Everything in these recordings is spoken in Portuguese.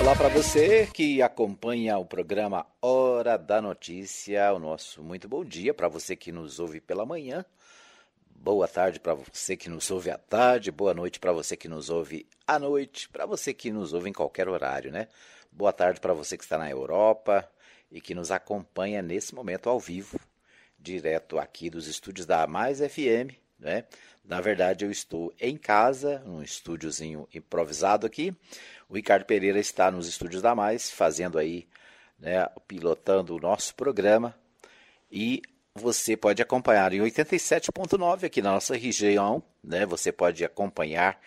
Olá para você que acompanha o programa Hora da Notícia, o nosso muito bom dia para você que nos ouve pela manhã, boa tarde para você que nos ouve à tarde, boa noite para você que nos ouve à noite, para você que nos ouve em qualquer horário, né? Boa tarde para você que está na Europa e que nos acompanha nesse momento ao vivo, direto aqui dos estúdios da Mais FM, né? Na verdade, eu estou em casa, num estúdiozinho improvisado aqui. O Ricardo Pereira está nos estúdios da Mais, fazendo aí, né, pilotando o nosso programa. E você pode acompanhar em 87.9 aqui na nossa região, né? Você pode acompanhar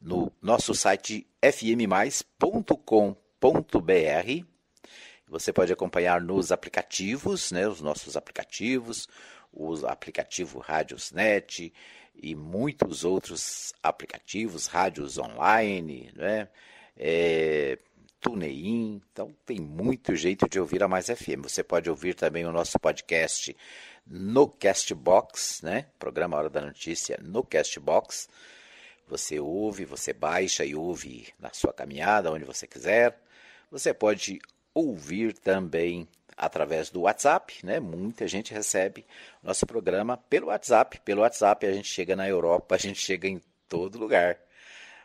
no nosso site fmmais.com.br. Você pode acompanhar nos aplicativos, né, os nossos aplicativos, o aplicativo Radiosnet e muitos outros aplicativos, rádios online, né? É, TuneIn, então tem muito jeito de ouvir a Mais FM. Você pode ouvir também o nosso podcast no Castbox, né? Programa Hora da Notícia no Castbox. Você ouve, você baixa e ouve na sua caminhada, onde você quiser. Você pode ouvir também através do WhatsApp, né? Muita gente recebe nosso programa pelo WhatsApp. Pelo WhatsApp a gente chega na Europa, a gente chega em todo lugar.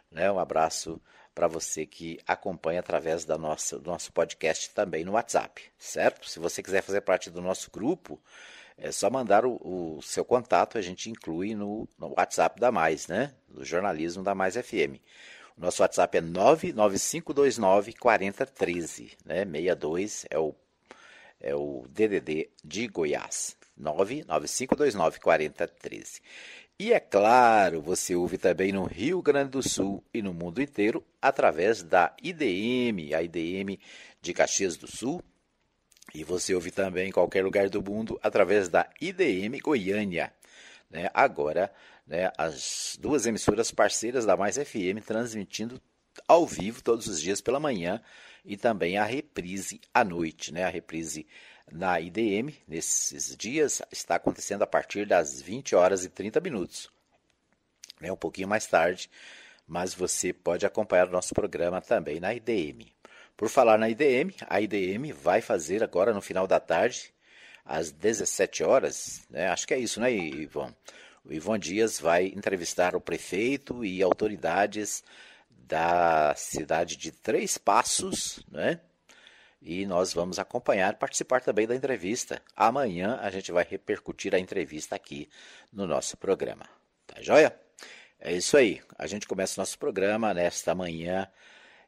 Né? Um abraço para você que acompanha através da nossa, do nosso podcast também no WhatsApp, certo? Se você quiser fazer parte do nosso grupo, é só mandar o, o seu contato, a gente inclui no, no, WhatsApp da Mais, né? Do jornalismo da Mais FM. O nosso WhatsApp é 99529 4013, né? 62 é o, é o DDD de Goiás. 99529 4013. E é claro, você ouve também no Rio Grande do Sul e no mundo inteiro através da IDM, a IDM de Caxias do Sul. E você ouve também em qualquer lugar do mundo através da IDM Goiânia. Né? Agora, né, as duas emissoras parceiras da Mais FM transmitindo ao vivo todos os dias pela manhã e também a reprise à noite. Né? A reprise na IDM, nesses dias, está acontecendo a partir das 20 horas e 30 minutos. É um pouquinho mais tarde, mas você pode acompanhar o nosso programa também na IDM. Por falar na IDM, a IDM vai fazer agora no final da tarde, às 17 horas, né? acho que é isso, né, Ivon? O Ivon Dias vai entrevistar o prefeito e autoridades da cidade de Três Passos, né? e nós vamos acompanhar, participar também da entrevista. Amanhã a gente vai repercutir a entrevista aqui no nosso programa. Tá joia? É isso aí. A gente começa o nosso programa nesta manhã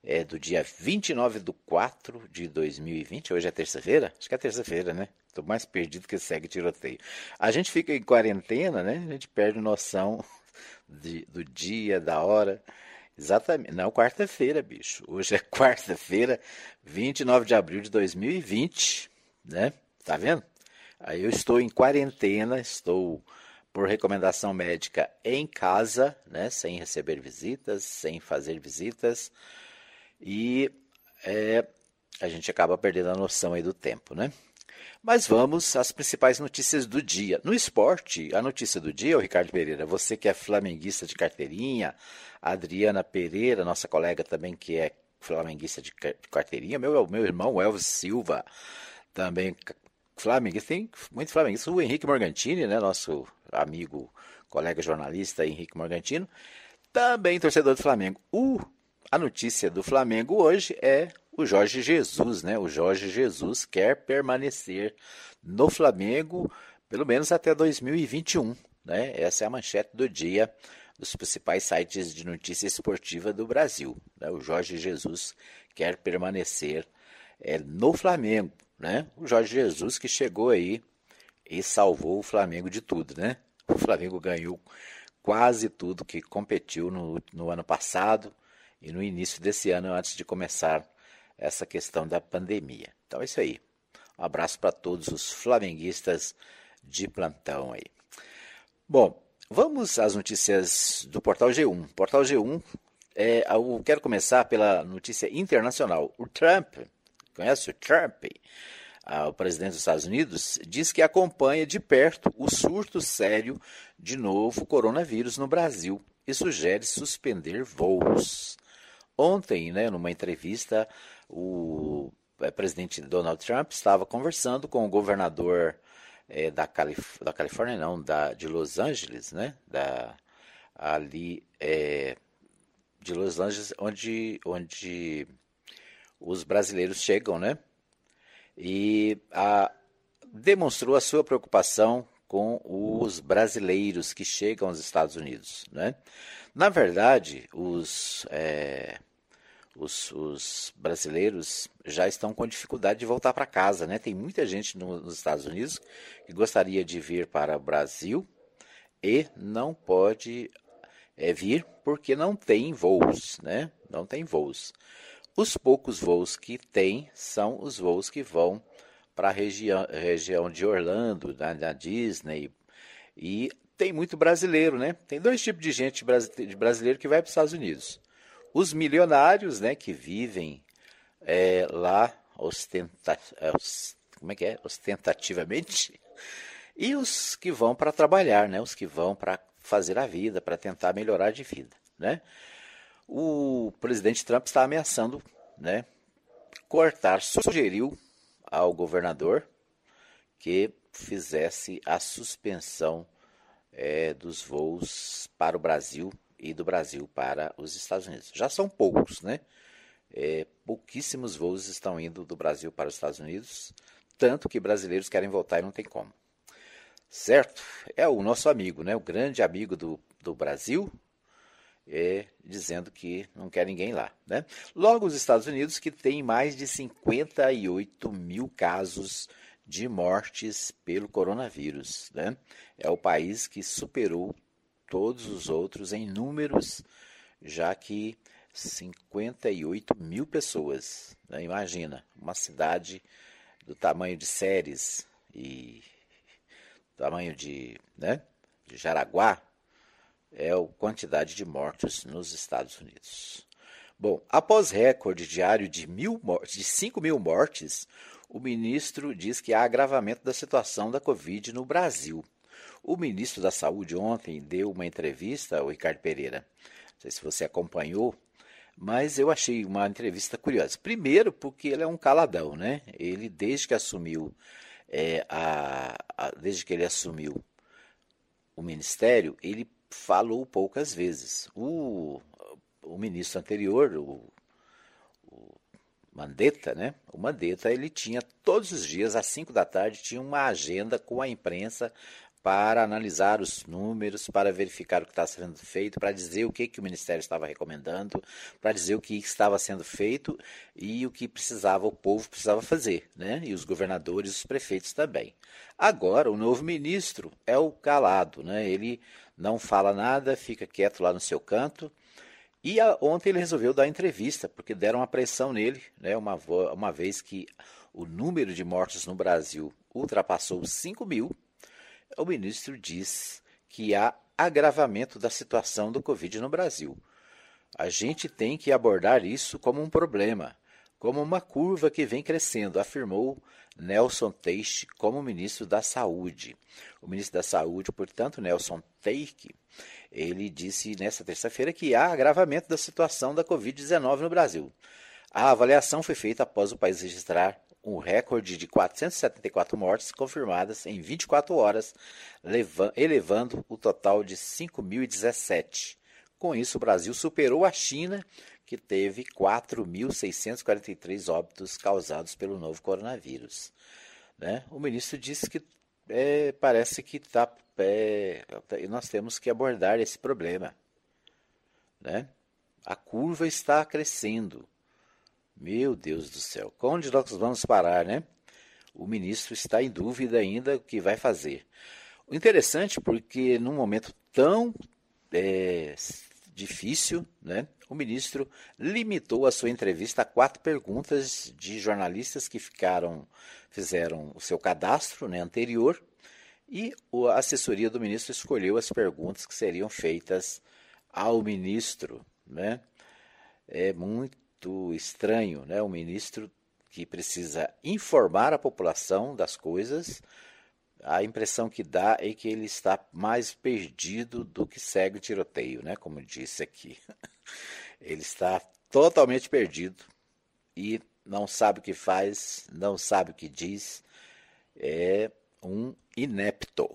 é, do dia 29 de 4 de 2020. Hoje é terça-feira? Acho que é terça-feira, né? Estou mais perdido que segue tiroteio. A gente fica em quarentena, né? A gente perde noção de, do dia, da hora. Exatamente. Não, quarta-feira, bicho. Hoje é quarta-feira, 29 de abril de 2020, né? Tá vendo? Aí eu estou em quarentena, estou por recomendação médica em casa, né? Sem receber visitas, sem fazer visitas. E é, a gente acaba perdendo a noção aí do tempo, né? Mas vamos às principais notícias do dia. No esporte, a notícia do dia, o Ricardo Pereira, você que é flamenguista de carteirinha, a Adriana Pereira, nossa colega também que é flamenguista de carteirinha, meu, meu irmão Elvis Silva, também flamenguista, tem muito flamenguista, o Henrique Morgantini, né, nosso amigo, colega jornalista Henrique Morgantino, também torcedor do Flamengo. A notícia do Flamengo hoje é o Jorge Jesus, né? O Jorge Jesus quer permanecer no Flamengo pelo menos até 2021, né? Essa é a manchete do dia dos principais sites de notícia esportiva do Brasil. Né? O Jorge Jesus quer permanecer é, no Flamengo, né? O Jorge Jesus que chegou aí e salvou o Flamengo de tudo, né? O Flamengo ganhou quase tudo que competiu no, no ano passado e no início desse ano, antes de começar essa questão da pandemia. Então é isso aí. Um abraço para todos os flamenguistas de plantão aí. Bom, vamos às notícias do Portal G1. Portal G1, é, eu quero começar pela notícia internacional. O Trump, conhece o Trump? Ah, o presidente dos Estados Unidos diz que acompanha de perto o surto sério de novo coronavírus no Brasil e sugere suspender voos. Ontem, né, numa entrevista o é, presidente Donald Trump estava conversando com o governador é, da, Calif da Califórnia, não, da, de Los Angeles, né? Da, ali é, de Los Angeles, onde, onde os brasileiros chegam, né? E a, demonstrou a sua preocupação com os brasileiros que chegam aos Estados Unidos, né? Na verdade, os, é, os, os, brasileiros já estão com dificuldade de voltar para casa, né? Tem muita gente no, nos Estados Unidos que gostaria de vir para o Brasil e não pode é, vir porque não tem voos, né? Não tem voos. Os poucos voos que tem são os voos que vão para a região, região de Orlando, da, da, Disney. E tem muito brasileiro, né? Tem dois tipos de gente de brasileiro que vai para os Estados Unidos. Os milionários, né, que vivem é, lá ostenta, é, como é que é? ostentativamente, e os que vão para trabalhar, né? Os que vão para fazer a vida, para tentar melhorar de vida, né? o presidente Trump está ameaçando né, cortar, sugeriu ao governador que fizesse a suspensão é, dos voos para o Brasil e do Brasil para os Estados Unidos. Já são poucos, né? É, pouquíssimos voos estão indo do Brasil para os Estados Unidos, tanto que brasileiros querem voltar e não tem como. Certo? É o nosso amigo, né? O grande amigo do, do Brasil, é, dizendo que não quer ninguém lá. Né? Logo, os Estados Unidos, que tem mais de 58 mil casos de mortes pelo coronavírus. Né? É o país que superou todos os outros em números, já que 58 mil pessoas. Né? Imagina, uma cidade do tamanho de Séries e tamanho de, né, de Jaraguá, é a quantidade de mortos nos Estados Unidos. Bom, após recorde diário de, mil, de 5 mil mortes, o ministro diz que há agravamento da situação da Covid no Brasil. O ministro da Saúde ontem deu uma entrevista ao Ricardo Pereira. Não sei se você acompanhou, mas eu achei uma entrevista curiosa. Primeiro, porque ele é um caladão, né? Ele, desde que assumiu, é, a, a, desde que ele assumiu o ministério, ele falou poucas vezes. O, o ministro anterior, o, o Mandetta, né? O Mandetta, ele tinha todos os dias, às 5 da tarde, tinha uma agenda com a imprensa para analisar os números, para verificar o que estava sendo feito, para dizer o que, que o Ministério estava recomendando, para dizer o que estava sendo feito e o que precisava, o povo precisava fazer, né? e os governadores os prefeitos também. Agora, o novo ministro é o calado, né? ele não fala nada, fica quieto lá no seu canto. E a, ontem ele resolveu dar entrevista, porque deram uma pressão nele, né, uma, uma vez que o número de mortes no Brasil ultrapassou 5 mil. O ministro diz que há agravamento da situação do Covid no Brasil. A gente tem que abordar isso como um problema, como uma curva que vem crescendo, afirmou Nelson Teixe como ministro da Saúde. O ministro da Saúde, portanto, Nelson Teixe, ele disse nesta terça-feira que há agravamento da situação da Covid-19 no Brasil. A avaliação foi feita após o país registrar um recorde de 474 mortes confirmadas em 24 horas, elevando o total de 5.017. Com isso, o Brasil superou a China, que teve 4.643 óbitos causados pelo novo coronavírus. Né? O ministro disse que é, parece que tá, é, nós temos que abordar esse problema. Né? A curva está crescendo. Meu Deus do céu, onde nós vamos parar, né? O ministro está em dúvida ainda o que vai fazer. O interessante porque num momento tão é, difícil, né? o ministro limitou a sua entrevista a quatro perguntas de jornalistas que ficaram, fizeram o seu cadastro né, anterior e a assessoria do ministro escolheu as perguntas que seriam feitas ao ministro. Né? É muito estranho, né? O ministro que precisa informar a população das coisas, a impressão que dá é que ele está mais perdido do que segue o tiroteio, né? Como disse aqui. Ele está totalmente perdido e não sabe o que faz, não sabe o que diz, é um inepto,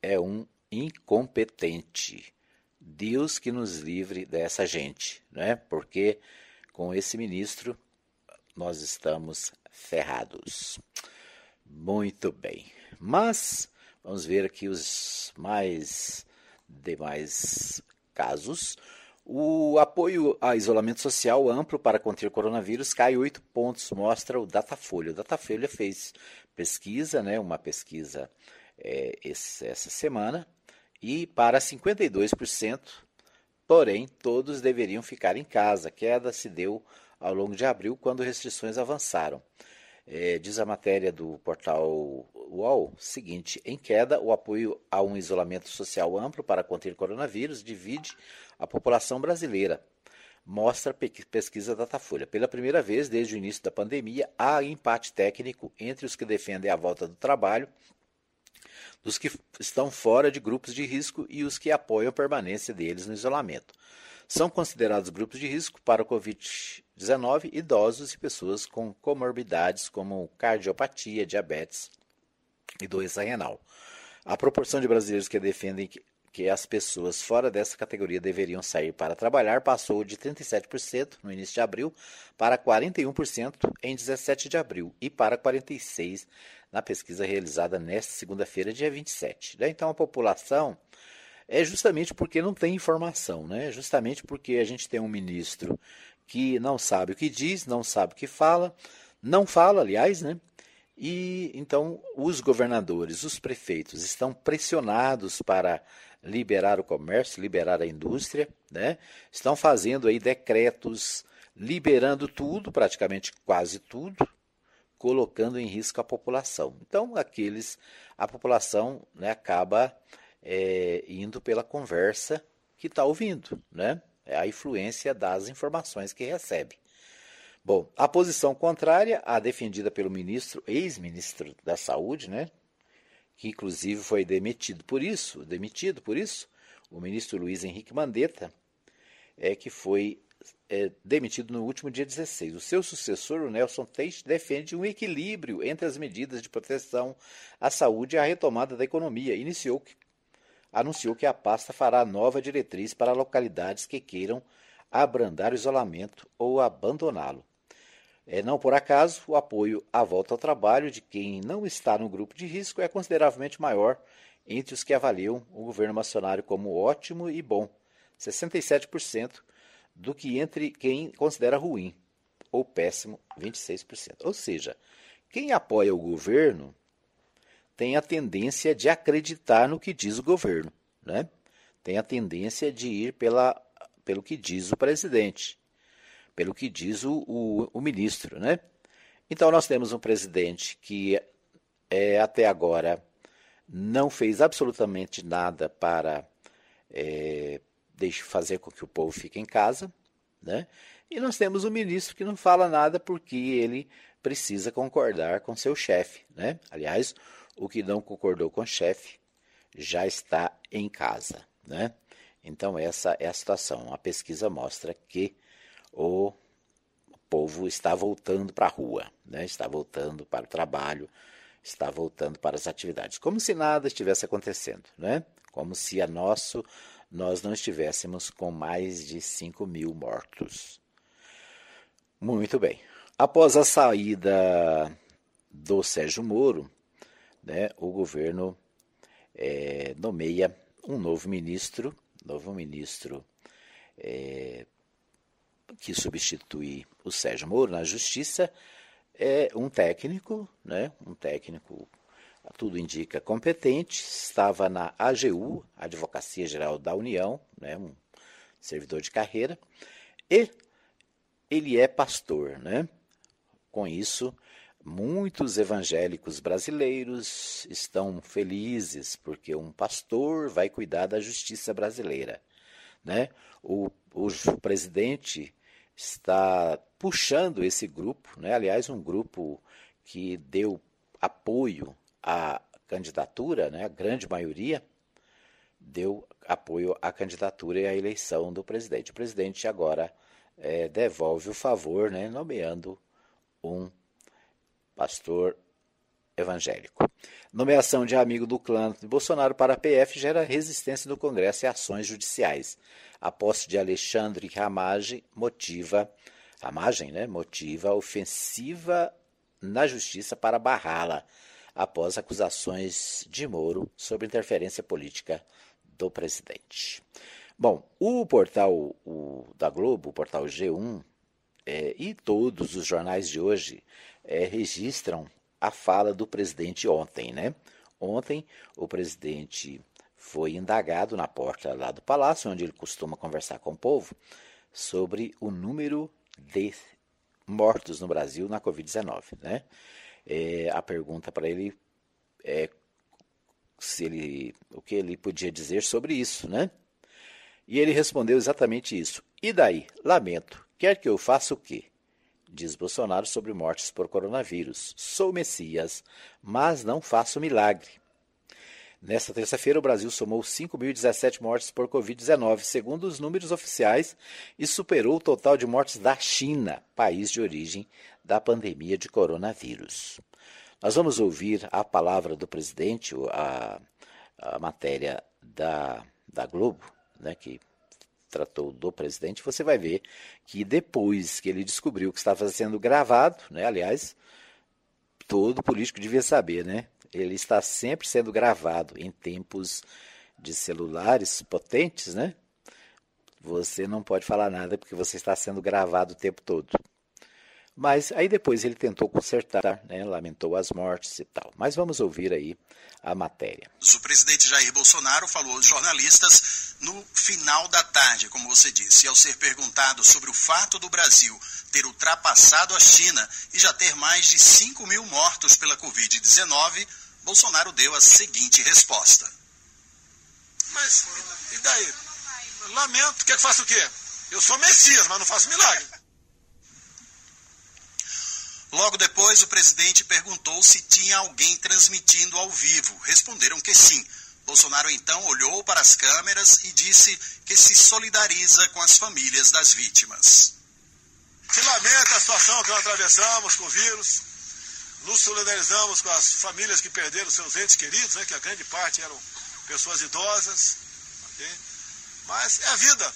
é um incompetente. Deus que nos livre dessa gente, né? Porque com esse ministro nós estamos ferrados. Muito bem. Mas vamos ver aqui os mais demais casos. O apoio a isolamento social amplo para conter coronavírus cai 8 pontos, mostra o Datafolha. O Datafolha fez pesquisa, né, uma pesquisa é, esse, essa semana, e para 52%, porém, todos deveriam ficar em casa. A queda se deu ao longo de abril, quando restrições avançaram. É, diz a matéria do portal UOL seguinte: em queda, o apoio a um isolamento social amplo para conter coronavírus divide a população brasileira. Mostra pesquisa Datafolha. Pela primeira vez desde o início da pandemia, há empate técnico entre os que defendem a volta do trabalho, dos que estão fora de grupos de risco e os que apoiam a permanência deles no isolamento. São considerados grupos de risco para o Covid-19 idosos e pessoas com comorbidades como cardiopatia, diabetes e doença renal. A proporção de brasileiros que defendem que, que as pessoas fora dessa categoria deveriam sair para trabalhar passou de 37% no início de abril para 41% em 17 de abril e para 46% na pesquisa realizada nesta segunda-feira, dia 27. Então a população é justamente porque não tem informação, né? Justamente porque a gente tem um ministro que não sabe o que diz, não sabe o que fala, não fala, aliás, né? E então os governadores, os prefeitos estão pressionados para liberar o comércio, liberar a indústria, né? Estão fazendo aí decretos liberando tudo, praticamente quase tudo, colocando em risco a população. Então, aqueles a população né, acaba é, indo pela conversa que está ouvindo, né? É a influência das informações que recebe. Bom, a posição contrária, a defendida pelo ministro, ex-ministro da Saúde, né? Que inclusive foi demitido por isso, demitido por isso, o ministro Luiz Henrique Mandetta, é que foi é, demitido no último dia 16. O seu sucessor, o Nelson Teixe, defende um equilíbrio entre as medidas de proteção à saúde e a retomada da economia. Iniciou anunciou que a pasta fará nova diretriz para localidades que queiram abrandar o isolamento ou abandoná-lo. É, não por acaso, o apoio à volta ao trabalho de quem não está no grupo de risco é consideravelmente maior entre os que avaliam o governo macionário como ótimo e bom, 67%, do que entre quem considera ruim ou péssimo, 26%. Ou seja, quem apoia o governo tem a tendência de acreditar no que diz o governo, né? tem a tendência de ir pela, pelo que diz o presidente, pelo que diz o, o, o ministro. Né? Então, nós temos um presidente que é, até agora não fez absolutamente nada para é, fazer com que o povo fique em casa. Né? E nós temos um ministro que não fala nada porque ele precisa concordar com seu chefe. Né? Aliás, o que não concordou com o chefe já está em casa, né? Então essa é a situação. A pesquisa mostra que o povo está voltando para a rua, né? Está voltando para o trabalho, está voltando para as atividades, como se nada estivesse acontecendo, né? Como se a nosso nós não estivéssemos com mais de 5 mil mortos. Muito bem. Após a saída do Sérgio Moro, né, o governo é, nomeia um novo ministro, novo ministro é, que substitui o Sérgio Moro na Justiça, é um técnico, né, um técnico, tudo indica, competente, estava na AGU, Advocacia Geral da União, né, um servidor de carreira, e ele é pastor, né? Com isso, Muitos evangélicos brasileiros estão felizes porque um pastor vai cuidar da justiça brasileira. Né? O, o presidente está puxando esse grupo, né? aliás, um grupo que deu apoio à candidatura, né? a grande maioria deu apoio à candidatura e à eleição do presidente. O presidente agora é, devolve o favor, né? nomeando um pastor evangélico. Nomeação de amigo do clã de Bolsonaro para a PF gera resistência no Congresso e ações judiciais. A posse de Alexandre Ramage motiva, Ramagem, né, motiva ofensiva na justiça para barrá-la após acusações de Moro sobre interferência política do presidente. Bom, o portal o, da Globo, o portal G1, é, e todos os jornais de hoje é, registram a fala do presidente ontem, né? Ontem o presidente foi indagado na porta lá do palácio, onde ele costuma conversar com o povo, sobre o número de mortos no Brasil na Covid-19, né? É, a pergunta para ele é se ele, o que ele podia dizer sobre isso, né? E ele respondeu exatamente isso. E daí? Lamento. Quer que eu faça o quê? Diz Bolsonaro sobre mortes por coronavírus. Sou Messias, mas não faço milagre. Nesta terça-feira, o Brasil somou 5.017 mortes por Covid-19, segundo os números oficiais, e superou o total de mortes da China, país de origem da pandemia de coronavírus. Nós vamos ouvir a palavra do presidente, a, a matéria da, da Globo, né, que tratou do presidente, você vai ver que depois que ele descobriu que estava sendo gravado, né, aliás, todo político devia saber, né? Ele está sempre sendo gravado em tempos de celulares potentes, né? Você não pode falar nada porque você está sendo gravado o tempo todo. Mas aí depois ele tentou consertar, né? lamentou as mortes e tal. Mas vamos ouvir aí a matéria. O presidente Jair Bolsonaro falou aos jornalistas no final da tarde, como você disse, e ao ser perguntado sobre o fato do Brasil ter ultrapassado a China e já ter mais de 5 mil mortos pela Covid-19, Bolsonaro deu a seguinte resposta. Mas e daí? Lamento, quer que faça o quê? Eu sou Messias, mas não faço milagre. Logo depois, o presidente perguntou se tinha alguém transmitindo ao vivo. Responderam que sim. Bolsonaro então olhou para as câmeras e disse que se solidariza com as famílias das vítimas. Se lamenta a situação que nós atravessamos com o vírus. Nos solidarizamos com as famílias que perderam seus entes queridos, né, que a grande parte eram pessoas idosas. Okay? Mas é a vida.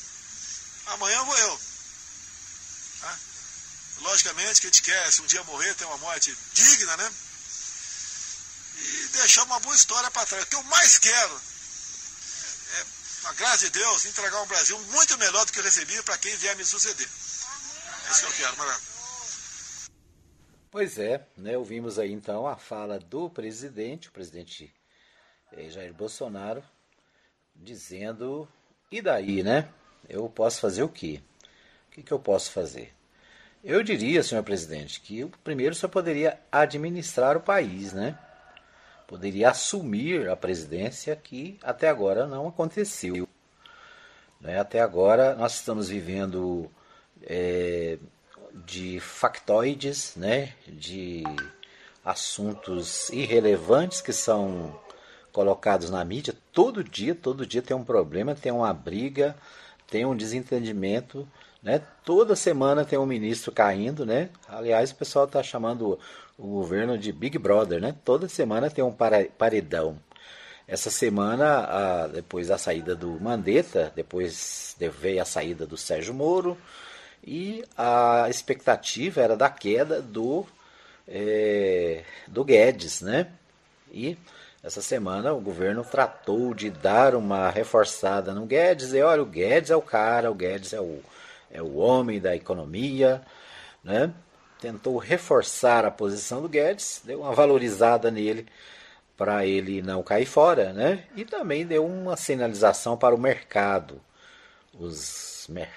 Amanhã vou eu. Tá? Logicamente que a gente quer, se um dia morrer, ter uma morte digna, né? E deixar uma boa história para trás. O que eu mais quero é, na graça de Deus, entregar um Brasil muito melhor do que eu recebi para quem vier me suceder. É isso que eu quero, Maravilha. Pois é, né, ouvimos aí então a fala do presidente, o presidente eh, Jair Bolsonaro, dizendo: e daí, né? Eu posso fazer o quê? O que, que eu posso fazer? Eu diria, senhor presidente, que o primeiro só poderia administrar o país, né? Poderia assumir a presidência, que até agora não aconteceu. Né? Até agora nós estamos vivendo é, de factoides, né? de assuntos irrelevantes que são colocados na mídia. Todo dia, todo dia tem um problema, tem uma briga, tem um desentendimento né? Toda semana tem um ministro caindo, né? Aliás, o pessoal está chamando o governo de Big Brother, né? Toda semana tem um paredão. Essa semana, depois da saída do Mandetta, depois veio a saída do Sérgio Moro, e a expectativa era da queda do, é, do Guedes, né? E essa semana o governo tratou de dar uma reforçada no Guedes, e olha, o Guedes é o cara, o Guedes é o é o homem da economia, né? tentou reforçar a posição do Guedes, deu uma valorizada nele para ele não cair fora, né? E também deu uma sinalização para o mercado. Os,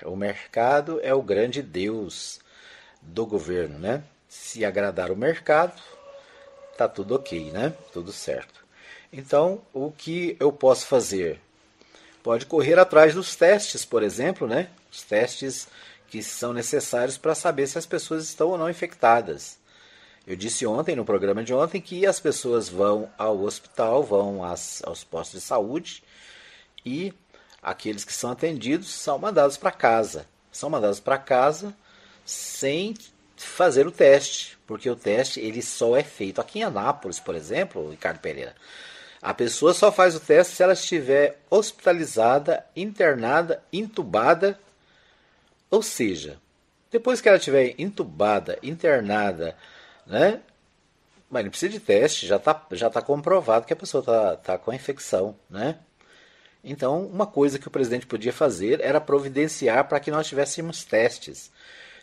o mercado é o grande deus do governo, né? Se agradar o mercado, tá tudo ok, né? Tudo certo. Então, o que eu posso fazer? Pode correr atrás dos testes, por exemplo, né? os testes que são necessários para saber se as pessoas estão ou não infectadas. Eu disse ontem, no programa de ontem, que as pessoas vão ao hospital, vão às, aos postos de saúde e aqueles que são atendidos são mandados para casa. São mandados para casa sem fazer o teste, porque o teste ele só é feito aqui em Anápolis, por exemplo, Ricardo Pereira. A pessoa só faz o teste se ela estiver hospitalizada, internada, intubada, ou seja, depois que ela estiver intubada, internada, né? Mas não precisa de teste, já está já tá comprovado que a pessoa está tá com a infecção, né? Então, uma coisa que o presidente podia fazer era providenciar para que nós tivéssemos testes.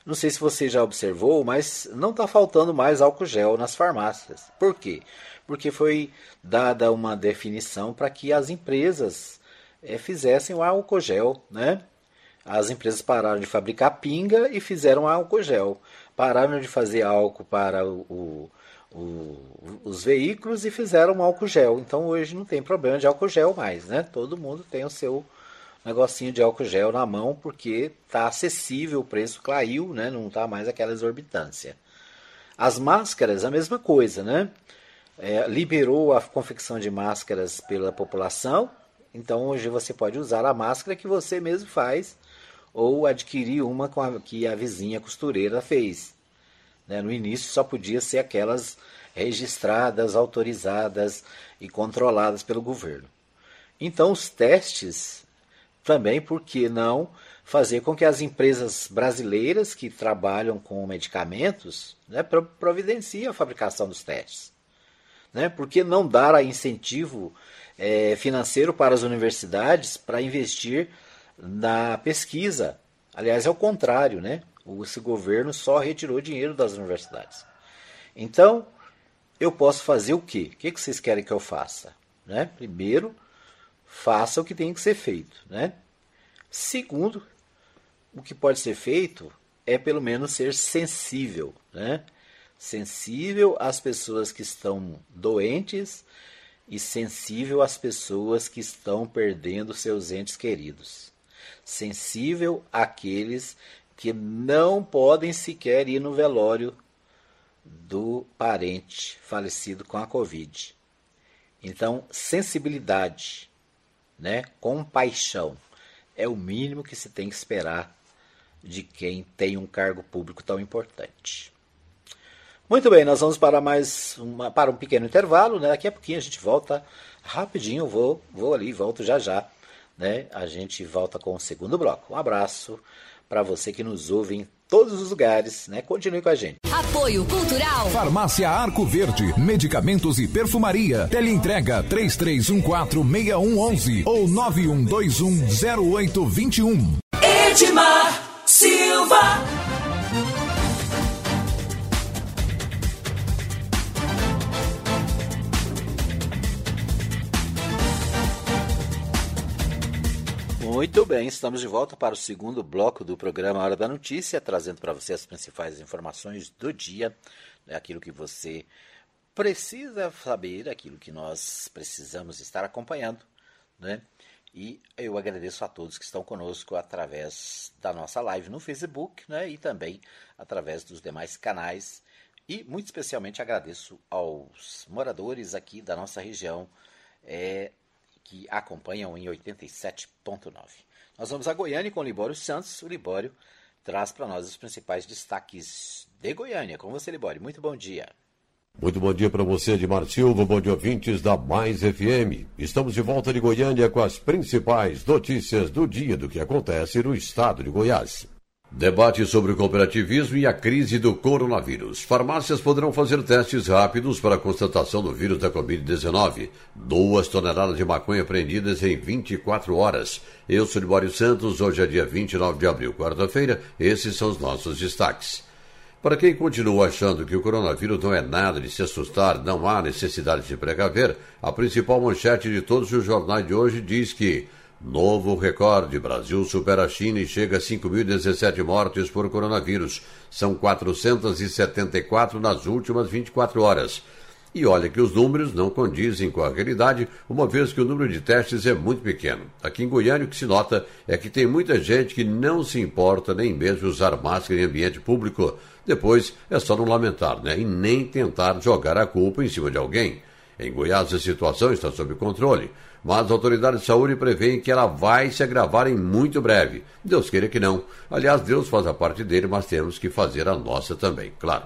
Não sei se você já observou, mas não está faltando mais álcool gel nas farmácias. Por quê? Porque foi dada uma definição para que as empresas é, fizessem o álcool gel, né? As empresas pararam de fabricar pinga e fizeram álcool gel. Pararam de fazer álcool para o, o, os veículos e fizeram álcool gel. Então hoje não tem problema de álcool gel mais, né? Todo mundo tem o seu negocinho de álcool gel na mão porque está acessível, o preço caiu, né? Não está mais aquela exorbitância. As máscaras, a mesma coisa, né? É, liberou a confecção de máscaras pela população, então hoje você pode usar a máscara que você mesmo faz ou adquirir uma a, que a vizinha costureira fez. Né? No início só podia ser aquelas registradas, autorizadas e controladas pelo governo. Então os testes também, por que não fazer com que as empresas brasileiras que trabalham com medicamentos né, providenciem a fabricação dos testes? Né? Por que não dar incentivo é, financeiro para as universidades para investir na pesquisa? Aliás, é o contrário, né? Esse governo só retirou dinheiro das universidades. Então, eu posso fazer o quê? O que vocês querem que eu faça? Né? Primeiro, faça o que tem que ser feito. Né? Segundo, o que pode ser feito é pelo menos ser sensível. Né? Sensível às pessoas que estão doentes e sensível às pessoas que estão perdendo seus entes queridos. Sensível àqueles que não podem sequer ir no velório do parente falecido com a Covid. Então, sensibilidade, né, compaixão, é o mínimo que se tem que esperar de quem tem um cargo público tão importante. Muito bem, nós vamos para mais uma, para um pequeno intervalo, né? Daqui a pouquinho a gente volta rapidinho, vou, vou ali, volto já já, né? A gente volta com o segundo bloco. Um abraço para você que nos ouve em todos os lugares, né? Continue com a gente. Apoio Cultural. Farmácia Arco Verde, medicamentos e perfumaria. Teleentrega 33146111 ou 91210821. Edmar Silva. Muito bem, estamos de volta para o segundo bloco do programa Hora da Notícia, trazendo para você as principais informações do dia, né, aquilo que você precisa saber, aquilo que nós precisamos estar acompanhando, né? E eu agradeço a todos que estão conosco através da nossa live no Facebook, né? E também através dos demais canais. E muito especialmente agradeço aos moradores aqui da nossa região, é, que acompanham em 87.9. Nós vamos a Goiânia com o Libório Santos. O Libório traz para nós os principais destaques de Goiânia. Com você, Libório. Muito bom dia. Muito bom dia para você, Edmar Silva, bom dia ouvintes da Mais FM. Estamos de volta de Goiânia com as principais notícias do dia do que acontece no estado de Goiás. Debate sobre o cooperativismo e a crise do coronavírus. Farmácias poderão fazer testes rápidos para a constatação do vírus da Covid-19. Duas toneladas de maconha apreendidas em 24 horas. Eu sou Libório Santos, hoje é dia 29 de abril, quarta-feira. Esses são os nossos destaques. Para quem continua achando que o coronavírus não é nada de se assustar, não há necessidade de se precaver, a principal manchete de todos os jornais de hoje diz que Novo recorde. Brasil supera a China e chega a 5.017 mortes por coronavírus. São 474 nas últimas 24 horas. E olha que os números não condizem com a realidade, uma vez que o número de testes é muito pequeno. Aqui em Goiânia, o que se nota é que tem muita gente que não se importa nem mesmo usar máscara em ambiente público. Depois é só não lamentar, né? E nem tentar jogar a culpa em cima de alguém. Em Goiás, a situação está sob controle. Mas as autoridades de saúde prevêem que ela vai se agravar em muito breve. Deus queira que não. Aliás, Deus faz a parte dele, mas temos que fazer a nossa também, claro.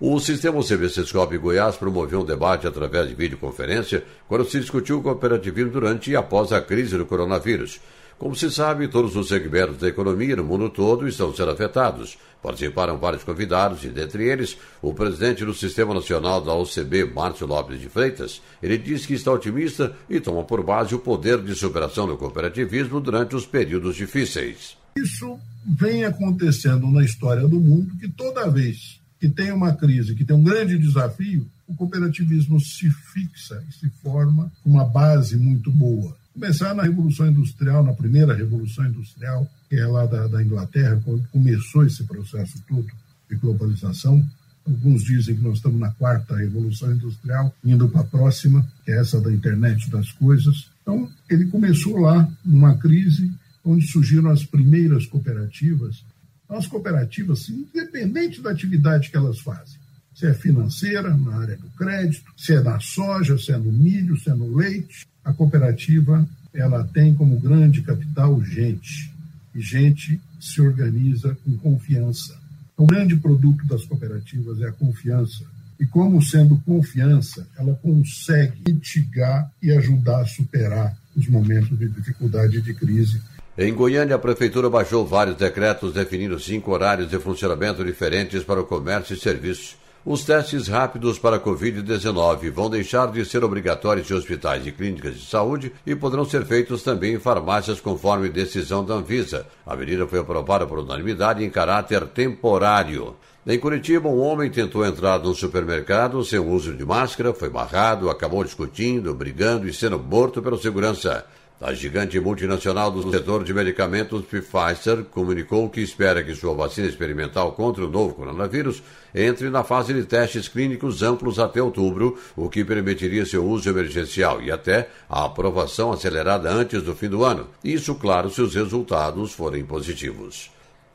O sistema CBCSCOP Goiás promoveu um debate através de videoconferência quando se discutiu o cooperativismo durante e após a crise do coronavírus. Como se sabe, todos os segmentos da economia no mundo todo estão sendo afetados. Participaram vários convidados e, dentre eles, o presidente do Sistema Nacional da OCB, Márcio Lopes de Freitas. Ele diz que está otimista e toma por base o poder de superação do cooperativismo durante os períodos difíceis. Isso vem acontecendo na história do mundo que toda vez que tem uma crise, que tem um grande desafio, o cooperativismo se fixa e se forma uma base muito boa começar na Revolução Industrial, na primeira Revolução Industrial, que é lá da, da Inglaterra, quando começou esse processo todo de globalização. Alguns dizem que nós estamos na quarta Revolução Industrial, indo para a próxima, que é essa da internet das coisas. Então, ele começou lá, numa crise, onde surgiram as primeiras cooperativas. As cooperativas, independente da atividade que elas fazem, se é financeira, na área do crédito, se é na soja, se é no milho, se é no leite, a cooperativa ela tem como grande capital gente, e gente se organiza com confiança. O grande produto das cooperativas é a confiança. E como sendo confiança, ela consegue mitigar e ajudar a superar os momentos de dificuldade e de crise em Goiânia, a Prefeitura baixou vários decretos definindo cinco horários de funcionamento diferentes para o comércio e serviços. Os testes rápidos para a Covid-19 vão deixar de ser obrigatórios em hospitais e clínicas de saúde e poderão ser feitos também em farmácias conforme decisão da Anvisa. A medida foi aprovada por unanimidade em caráter temporário. Em Curitiba, um homem tentou entrar num supermercado sem uso de máscara, foi barrado, acabou discutindo, brigando e sendo morto pelo segurança. A gigante multinacional do setor de medicamentos Pfizer comunicou que espera que sua vacina experimental contra o novo coronavírus entre na fase de testes clínicos amplos até outubro, o que permitiria seu uso emergencial e até a aprovação acelerada antes do fim do ano. Isso, claro, se os resultados forem positivos.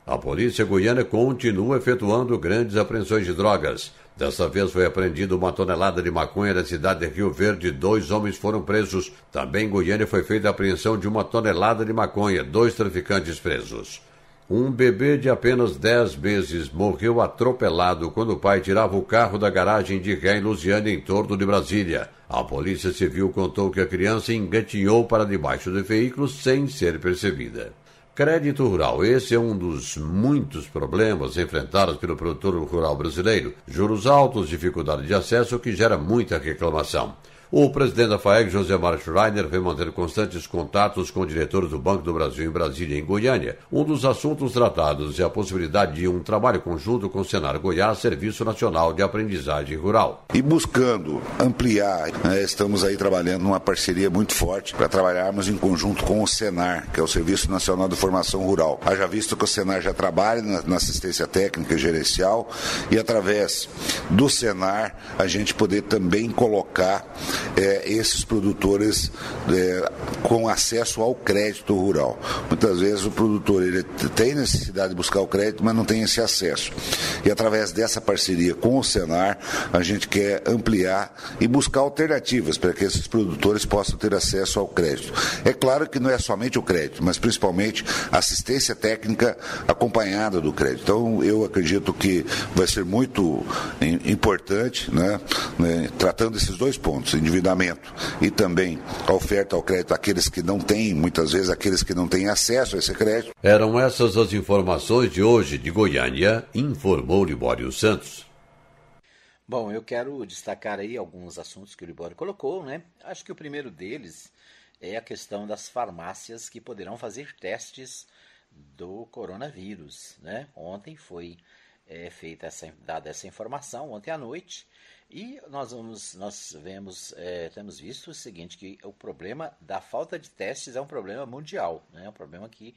A polícia goiana continua efetuando grandes apreensões de drogas. Dessa vez foi apreendida uma tonelada de maconha na cidade de Rio Verde. Dois homens foram presos. Também em Goiânia foi feita a apreensão de uma tonelada de maconha. Dois traficantes presos. Um bebê de apenas 10 meses morreu atropelado quando o pai tirava o carro da garagem de ré em Lusiana, em torno de Brasília. A Polícia Civil contou que a criança engatinhou para debaixo do veículo sem ser percebida. Crédito rural. Esse é um dos muitos problemas enfrentados pelo produtor rural brasileiro. Juros altos, dificuldade de acesso, que gera muita reclamação. O presidente da FAEG, José Mário Schreiner, vem manter constantes contatos com diretores do Banco do Brasil em Brasília e em Goiânia. Um dos assuntos tratados é a possibilidade de um trabalho conjunto com o Senar Goiás, Serviço Nacional de Aprendizagem Rural. E buscando ampliar, né, estamos aí trabalhando numa parceria muito forte para trabalharmos em conjunto com o Senar, que é o Serviço Nacional de Formação Rural. Haja visto que o Senar já trabalha na, na assistência técnica e gerencial e através do Senar a gente poder também colocar é, esses produtores é, com acesso ao crédito rural. Muitas vezes o produtor ele tem necessidade de buscar o crédito, mas não tem esse acesso. E através dessa parceria com o Senar, a gente quer ampliar e buscar alternativas para que esses produtores possam ter acesso ao crédito. É claro que não é somente o crédito, mas principalmente assistência técnica acompanhada do crédito. Então, eu acredito que vai ser muito importante, né, né tratando esses dois pontos, endividamento e também a oferta ao crédito àqueles que não têm, muitas vezes aqueles que não têm acesso a esse crédito. Eram essas as informações de hoje de Goiânia, informou Libório Santos. Bom, eu quero destacar aí alguns assuntos que o Libório colocou, né? Acho que o primeiro deles é a questão das farmácias que poderão fazer testes do coronavírus, né? Ontem foi é, feita essa, dada essa informação, ontem à noite, e nós vamos, nós vemos, é, temos visto o seguinte, que o problema da falta de testes é um problema mundial, né? é um problema que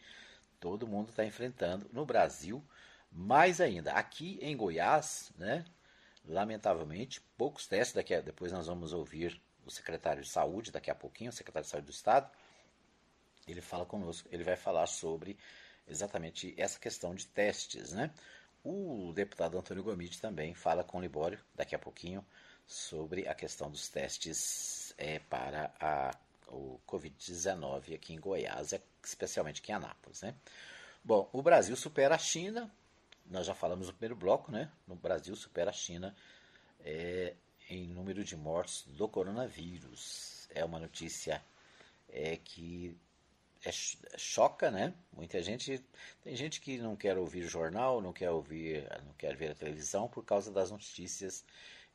todo mundo está enfrentando no Brasil, mais ainda aqui em Goiás, né? lamentavelmente, poucos testes, daqui a, depois nós vamos ouvir o secretário de saúde, daqui a pouquinho, o secretário de saúde do estado, ele fala conosco, ele vai falar sobre exatamente essa questão de testes, né? O deputado Antônio Gomide também fala com o Libório, daqui a pouquinho, sobre a questão dos testes é, para a, o Covid-19 aqui em Goiás, especialmente aqui em Anápolis. Né? Bom, o Brasil supera a China, nós já falamos no primeiro bloco, né? No Brasil supera a China é, em número de mortes do coronavírus. É uma notícia é, que é, choca, né? Muita gente tem gente que não quer ouvir jornal, não quer ouvir, não quer ver a televisão por causa das notícias.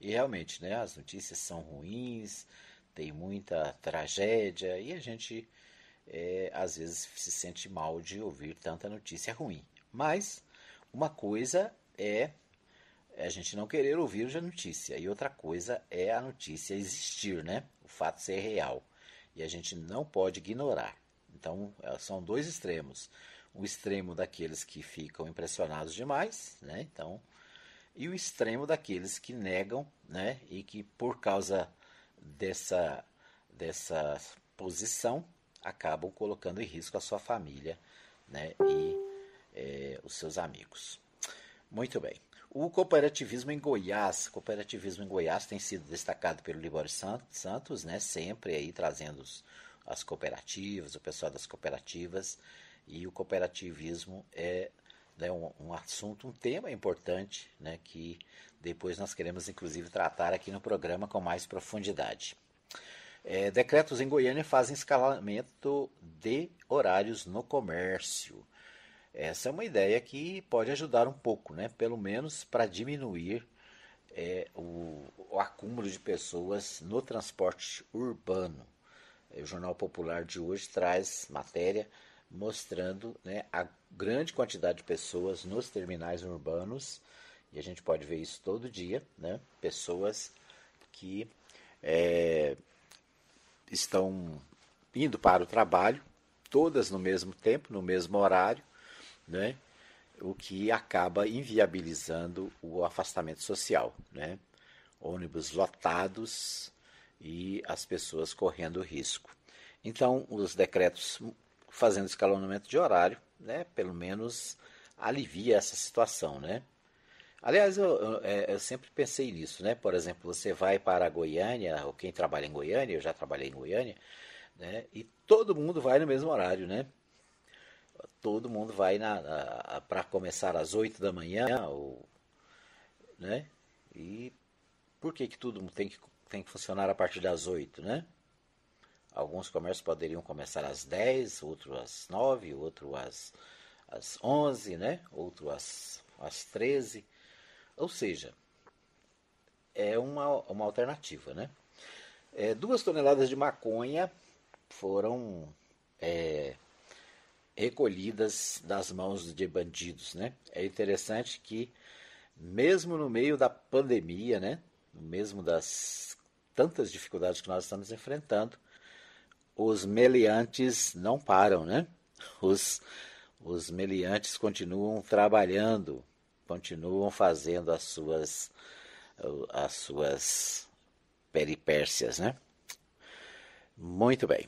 E realmente, né? As notícias são ruins, tem muita tragédia e a gente é, às vezes se sente mal de ouvir tanta notícia ruim. Mas uma coisa é a gente não querer ouvir a notícia e outra coisa é a notícia existir, né? O fato ser real e a gente não pode ignorar. Então, é, são dois extremos. O extremo daqueles que ficam impressionados demais, né? Então, e o extremo daqueles que negam, né? E que por causa dessa dessa posição acabam colocando em risco a sua família, né? E é, os seus amigos. Muito bem. O cooperativismo em Goiás, o cooperativismo em Goiás tem sido destacado pelo Libório Santos, né? Sempre aí trazendo os, as cooperativas, o pessoal das cooperativas, e o cooperativismo é né, um, um, assunto, um tema importante, né, que depois nós queremos inclusive tratar aqui no programa com mais profundidade. É, decretos em Goiânia fazem escalamento de horários no comércio. Essa é uma ideia que pode ajudar um pouco, né, pelo menos para diminuir é, o, o acúmulo de pessoas no transporte urbano. O Jornal Popular de hoje traz matéria mostrando né, a grande quantidade de pessoas nos terminais urbanos, e a gente pode ver isso todo dia, né? pessoas que é, estão indo para o trabalho, todas no mesmo tempo, no mesmo horário, né? o que acaba inviabilizando o afastamento social. Né? Ônibus lotados, e as pessoas correndo risco. Então, os decretos fazendo escalonamento de horário, né, pelo menos alivia essa situação, né? Aliás, eu, eu, é, eu, sempre pensei nisso, né? Por exemplo, você vai para Goiânia, ou quem trabalha em Goiânia, eu já trabalhei em Goiânia, né? E todo mundo vai no mesmo horário, né? Todo mundo vai para começar às 8 da manhã, ou, né? E por que, que tudo tem que tem que funcionar a partir das 8, né? Alguns comércios poderiam começar às 10, outro às 9, outro às, às 11, né? Outro às, às 13. Ou seja, é uma, uma alternativa, né? É, duas toneladas de maconha foram é, recolhidas das mãos de bandidos, né? É interessante que mesmo no meio da pandemia, né? Mesmo das tantas dificuldades que nós estamos enfrentando, os meliantes não param, né? Os, os meliantes continuam trabalhando, continuam fazendo as suas, as suas peripécias, né? Muito bem.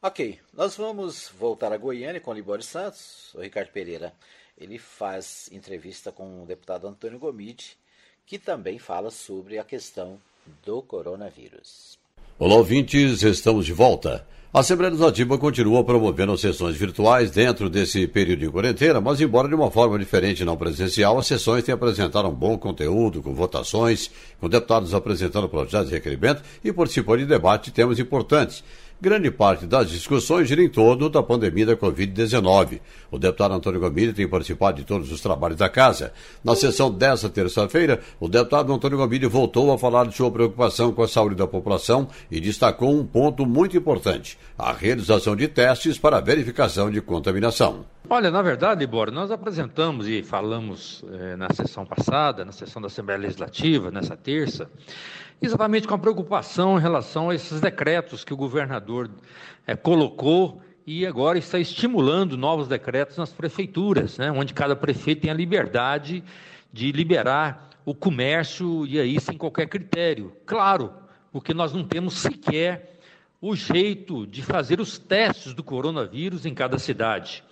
Ok, nós vamos voltar a Goiânia com o Libório Santos. O Ricardo Pereira, ele faz entrevista com o deputado Antônio Gomide, que também fala sobre a questão do coronavírus. Olá, ouvintes, estamos de volta. A Assembleia Legislativa continua promovendo sessões virtuais dentro desse período de quarentena, mas embora de uma forma diferente não presencial, as sessões têm apresentado um bom conteúdo, com votações, com deputados apresentando projetos de requerimento e participando de debate de temas importantes. Grande parte das discussões gira em torno da pandemia da Covid-19. O deputado Antônio Gomide tem participado de todos os trabalhos da casa. Na sessão desta terça-feira, o deputado Antônio Gomide voltou a falar de sua preocupação com a saúde da população e destacou um ponto muito importante: a realização de testes para verificação de contaminação. Olha, na verdade, Bora, nós apresentamos e falamos eh, na sessão passada, na sessão da Assembleia Legislativa, nessa terça, exatamente com a preocupação em relação a esses decretos que o governador é, colocou e agora está estimulando novos decretos nas prefeituras, né, onde cada prefeito tem a liberdade de liberar o comércio e aí sem qualquer critério. Claro, porque nós não temos sequer o jeito de fazer os testes do coronavírus em cada cidade.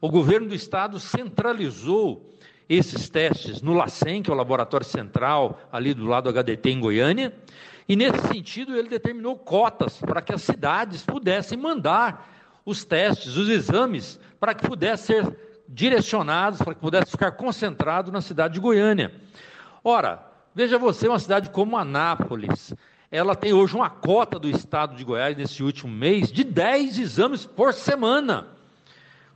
O governo do estado centralizou esses testes no LACEN, que é o laboratório central ali do lado do HDT em Goiânia, E nesse sentido, ele determinou cotas para que as cidades pudessem mandar os testes, os exames, para que pudessem ser direcionados, para que pudesse ficar concentrado na cidade de Goiânia. Ora, veja você, uma cidade como Anápolis, ela tem hoje uma cota do estado de Goiás nesse último mês de 10 exames por semana.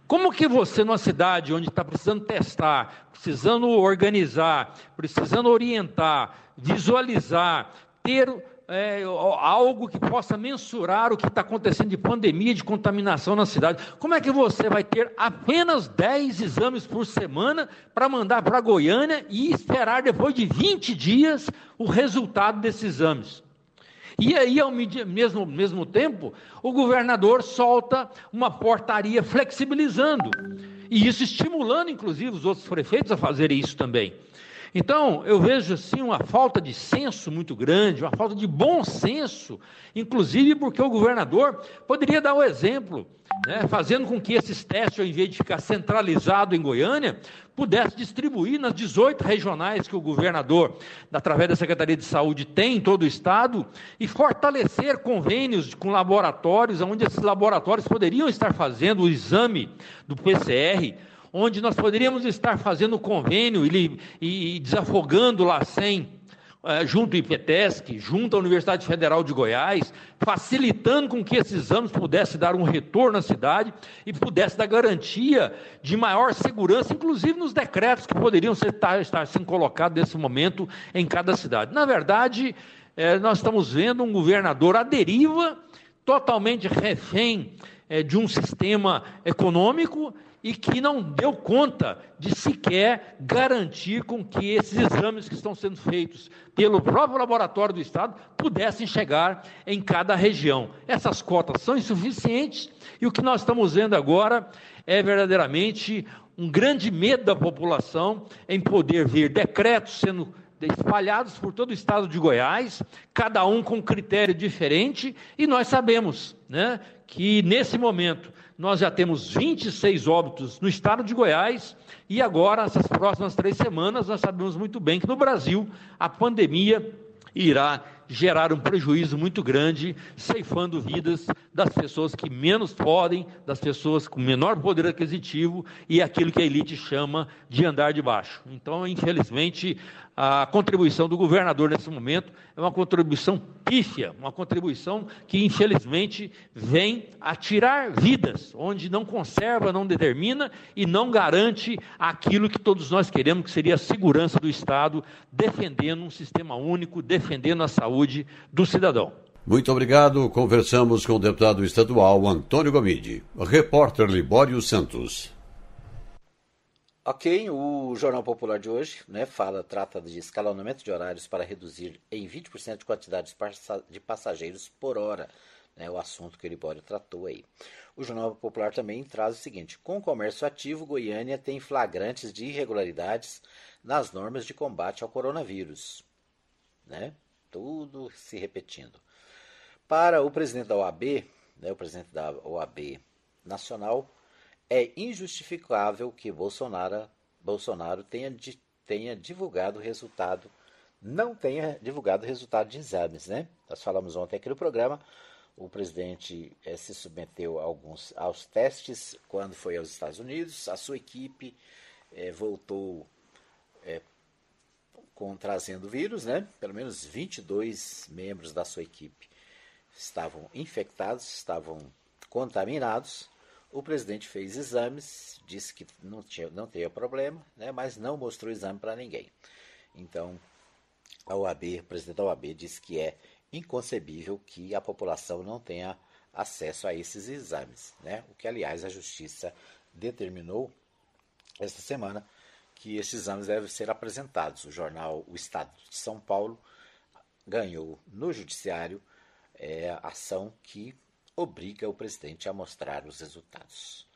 Como que você, numa cidade onde está precisando testar, precisando organizar, precisando orientar, visualizar, ter é, algo que possa mensurar o que está acontecendo de pandemia, de contaminação na cidade. Como é que você vai ter apenas 10 exames por semana para mandar para Goiânia e esperar depois de 20 dias o resultado desses exames? E aí, ao mesmo, mesmo tempo, o governador solta uma portaria flexibilizando, e isso estimulando, inclusive, os outros prefeitos a fazerem isso também. Então, eu vejo assim uma falta de senso muito grande, uma falta de bom senso, inclusive porque o governador poderia dar o exemplo, né, fazendo com que esses testes, ao invés de ficar centralizado em Goiânia, pudesse distribuir nas 18 regionais que o governador, através da Secretaria de Saúde, tem em todo o estado e fortalecer convênios com laboratórios, onde esses laboratórios poderiam estar fazendo o exame do PCR onde nós poderíamos estar fazendo convênio e, e, e desafogando lá sem junto ao IPTESC, junto à Universidade Federal de Goiás, facilitando com que esses exames pudessem dar um retorno à cidade e pudesse dar garantia de maior segurança, inclusive nos decretos que poderiam ser, estar, estar sendo colocados nesse momento em cada cidade. Na verdade, é, nós estamos vendo um governador à deriva, totalmente refém é, de um sistema econômico e que não deu conta de sequer garantir com que esses exames que estão sendo feitos pelo próprio laboratório do Estado pudessem chegar em cada região. Essas cotas são insuficientes e o que nós estamos vendo agora é verdadeiramente um grande medo da população em poder ver decretos sendo espalhados por todo o estado de Goiás, cada um com critério diferente, e nós sabemos né, que nesse momento nós já temos 26 óbitos no estado de Goiás e agora, essas próximas três semanas, nós sabemos muito bem que no Brasil a pandemia irá gerar um prejuízo muito grande, ceifando vidas das pessoas que menos podem, das pessoas com menor poder aquisitivo e aquilo que a elite chama de andar de baixo. Então, infelizmente, a contribuição do governador nesse momento é uma contribuição pífia, uma contribuição que, infelizmente, vem a tirar vidas, onde não conserva, não determina e não garante aquilo que todos nós queremos, que seria a segurança do Estado, defendendo um sistema único, defendendo a saúde do cidadão. Muito obrigado. Conversamos com o deputado estadual Antônio Gomide. Repórter Libório Santos. Ok, o Jornal Popular de hoje né, fala, trata de escalonamento de horários para reduzir em 20% de quantidade de passageiros por hora, né, o assunto que o Libório tratou aí. O Jornal Popular também traz o seguinte: com o comércio ativo, Goiânia tem flagrantes de irregularidades nas normas de combate ao coronavírus. Né? Tudo se repetindo. Para o presidente da OAB, né, o presidente da OAB Nacional, é injustificável que Bolsonaro, Bolsonaro tenha, tenha divulgado o resultado, não tenha divulgado o resultado de exames, né? Nós falamos ontem aqui no programa, o presidente eh, se submeteu alguns, aos testes quando foi aos Estados Unidos, a sua equipe eh, voltou eh, com trazendo vírus, né? Pelo menos 22 membros da sua equipe estavam infectados, estavam contaminados o presidente fez exames, disse que não, tinha, não teria problema, né, mas não mostrou exame para ninguém. Então, a OAB, o presidente da OAB disse que é inconcebível que a população não tenha acesso a esses exames, né? O que, aliás, a Justiça determinou esta semana que esses exames devem ser apresentados. O jornal O Estado de São Paulo ganhou no judiciário é, ação que obriga o presidente a mostrar os resultados.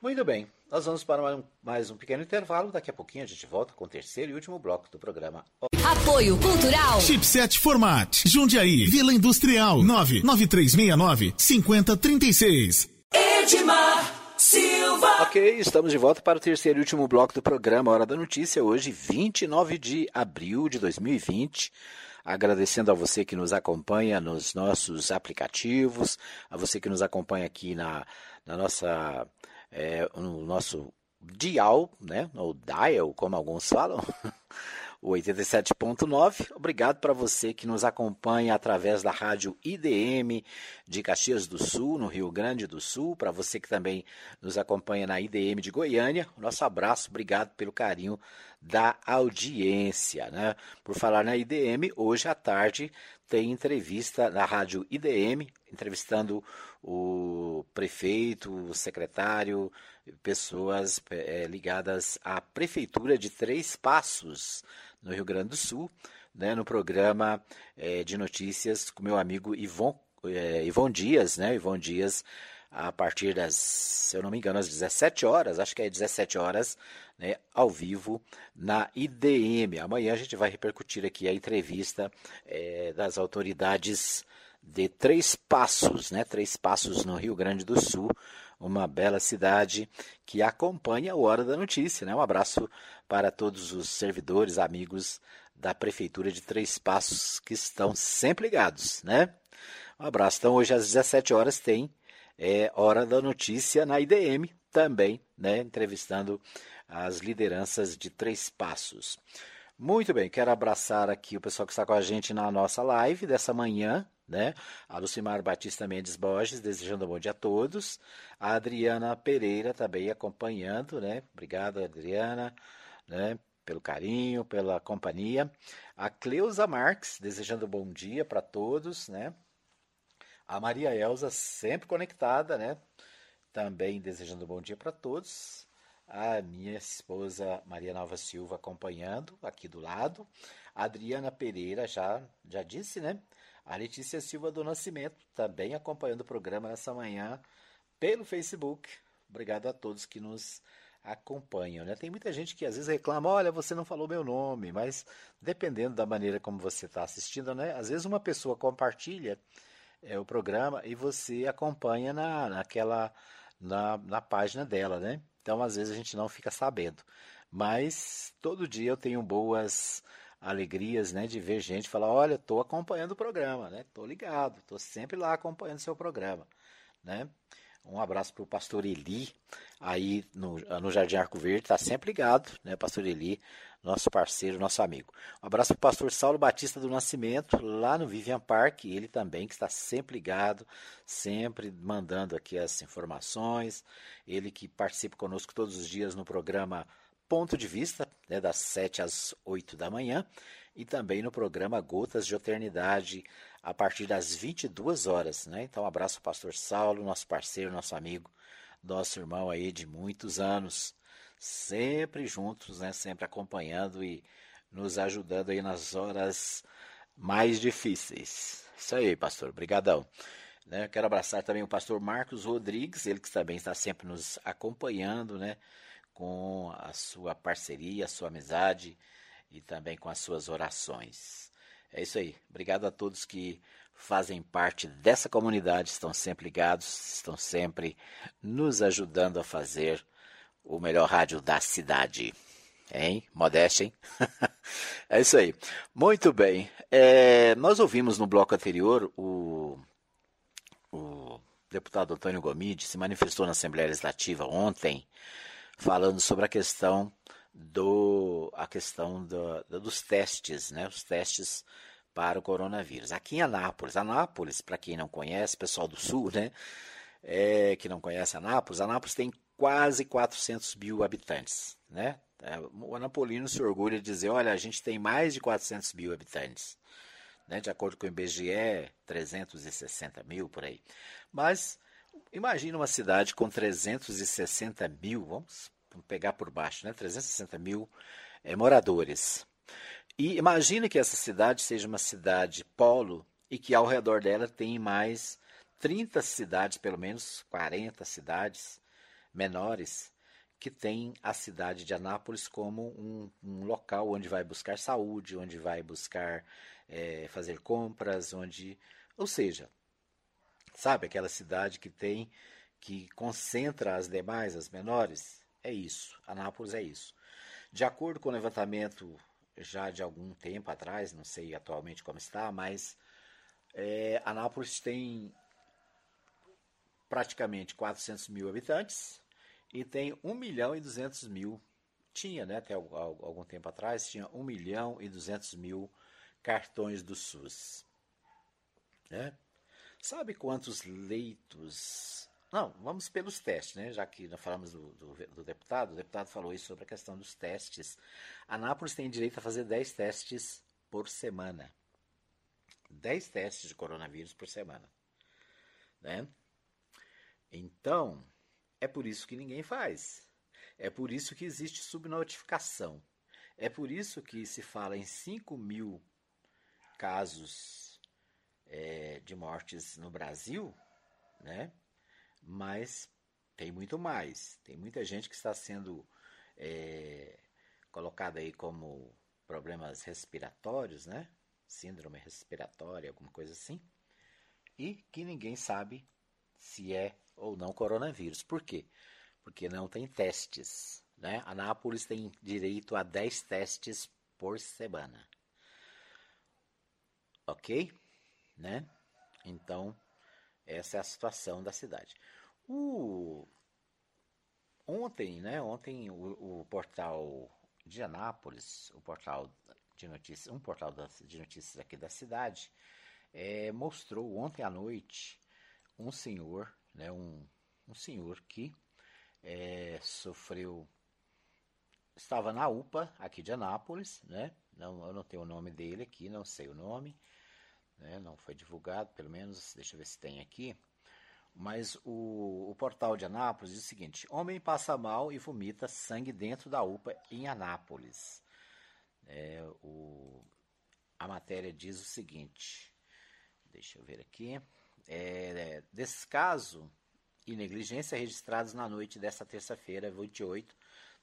Muito bem, nós vamos para mais um pequeno intervalo. Daqui a pouquinho a gente volta com o terceiro e último bloco do programa. Apoio Cultural. Chipset Format. Jundiaí. Vila Industrial. 99369 5036. Edmar Silva. Ok, estamos de volta para o terceiro e último bloco do programa Hora da Notícia. Hoje, 29 de abril de 2020. Agradecendo a você que nos acompanha nos nossos aplicativos, a você que nos acompanha aqui na, na nossa, é, no nosso dial, né, ou dial, como alguns falam, o 87.9. Obrigado para você que nos acompanha através da rádio IDM de Caxias do Sul, no Rio Grande do Sul. Para você que também nos acompanha na IDM de Goiânia, nosso abraço, obrigado pelo carinho da audiência. Né? Por falar na IDM, hoje à tarde tem entrevista na rádio IDM, entrevistando o prefeito, o secretário, pessoas é, ligadas à prefeitura de Três Passos no Rio Grande do Sul, né, no programa é, de notícias com meu amigo Ivon, é, Ivon Dias, né, Ivon Dias, a partir das, se eu não me engano, às 17 horas, acho que é 17 horas, né, ao vivo na IDM. Amanhã a gente vai repercutir aqui a entrevista é, das autoridades de Três Passos, né, Três Passos no Rio Grande do Sul, uma bela cidade que acompanha o Hora da Notícia. Né? Um abraço para todos os servidores, amigos da Prefeitura de Três Passos que estão sempre ligados. Né? Um abraço. Então, hoje às 17 horas tem é, Hora da Notícia na IDM também, né? entrevistando as lideranças de Três Passos. Muito bem, quero abraçar aqui o pessoal que está com a gente na nossa live dessa manhã, né? A Lucimar Batista Mendes Borges, desejando um bom dia a todos. A Adriana Pereira também acompanhando, né? Obrigado, Adriana, né? Pelo carinho, pela companhia. A Cleusa Marques, desejando um bom dia para todos, né? A Maria Elza, sempre conectada, né? Também desejando um bom dia para todos. A minha esposa Maria Nova Silva acompanhando aqui do lado. A Adriana Pereira já, já disse, né? A Letícia Silva do Nascimento também acompanhando o programa nessa manhã pelo Facebook. Obrigado a todos que nos acompanham. Né? Tem muita gente que às vezes reclama, olha, você não falou meu nome, mas dependendo da maneira como você está assistindo, né? às vezes uma pessoa compartilha é, o programa e você acompanha na, naquela na, na página dela, né? Então às vezes a gente não fica sabendo. Mas todo dia eu tenho boas alegrias, né, de ver gente falar, olha, estou acompanhando o programa, né, estou ligado, estou sempre lá acompanhando o seu programa, né. Um abraço para o pastor Eli, aí no, no Jardim Arco Verde, está sempre ligado, né, pastor Eli, nosso parceiro, nosso amigo. Um abraço para o pastor Saulo Batista do Nascimento, lá no Vivian Park, ele também que está sempre ligado, sempre mandando aqui as informações, ele que participa conosco todos os dias no programa Ponto de Vista, né, das 7 às 8 da manhã, e também no programa Gotas de Eternidade, a partir das 22 horas. Né? Então, um abraço ao pastor Saulo, nosso parceiro, nosso amigo, nosso irmão aí de muitos anos, sempre juntos, né? sempre acompanhando e nos ajudando aí nas horas mais difíceis. Isso aí, pastor, brigadão. Né? Quero abraçar também o pastor Marcos Rodrigues, ele que também está sempre nos acompanhando, né? com a sua parceria, a sua amizade e também com as suas orações. É isso aí. Obrigado a todos que fazem parte dessa comunidade, estão sempre ligados, estão sempre nos ajudando a fazer o melhor rádio da cidade. Hein? Modéstia, hein? é isso aí. Muito bem. É, nós ouvimos no bloco anterior o, o deputado Antônio Gomide se manifestou na Assembleia Legislativa ontem falando sobre a questão do a questão do, dos testes, né? Os testes para o coronavírus. Aqui em Anápolis, Anápolis, para quem não conhece, pessoal do Sul, né? É, que não conhece Anápolis, Anápolis tem quase 400 mil habitantes, né? É, o Anapolino se orgulha de dizer, olha, a gente tem mais de 400 mil habitantes, né? De acordo com o IBGE, 360 mil por aí. Mas Imagina uma cidade com 360 mil, vamos pegar por baixo, né? 360 mil é, moradores. E imagine que essa cidade seja uma cidade polo e que ao redor dela tem mais 30 cidades, pelo menos 40 cidades menores, que tem a cidade de Anápolis como um, um local onde vai buscar saúde, onde vai buscar é, fazer compras, onde. Ou seja, Sabe aquela cidade que tem, que concentra as demais, as menores? É isso. Anápolis é isso. De acordo com o levantamento já de algum tempo atrás, não sei atualmente como está, mas é, Anápolis tem praticamente 400 mil habitantes e tem 1 milhão e 200 mil, tinha né, até algum tempo atrás, tinha 1 milhão e 200 mil cartões do SUS. Né? Sabe quantos leitos não, vamos pelos testes, né? Já que nós falamos do, do, do, deputado, o deputado falou isso sobre a questão dos testes. Anápolis tem direito a fazer 10 testes por semana. 10 testes de coronavírus por semana. Né? Então, é por isso que ninguém faz. É por isso que existe subnotificação. É por isso que se fala em 5 mil casos é, de mortes no Brasil, né? mas tem muito mais. Tem muita gente que está sendo é, colocada aí como problemas respiratórios, né? Síndrome respiratória, alguma coisa assim. E que ninguém sabe se é ou não coronavírus. Por quê? Porque não tem testes. Né? Anápolis tem direito a 10 testes por semana. Ok? Né? Então, essa é a situação da cidade. O... Ontem, né? Ontem o, o portal de Anápolis, o portal de notícias, um portal de notícias aqui da cidade, é, mostrou ontem à noite um senhor, né, um, um senhor que é, sofreu, estava na UPA aqui de Anápolis, né, não, eu não tenho o nome dele aqui, não sei o nome, né, não foi divulgado, pelo menos, deixa eu ver se tem aqui. Mas o, o portal de Anápolis diz o seguinte: homem passa mal e vomita sangue dentro da UPA em Anápolis. É, o, a matéria diz o seguinte: deixa eu ver aqui. É, descaso e negligência registrados na noite desta terça-feira, 28,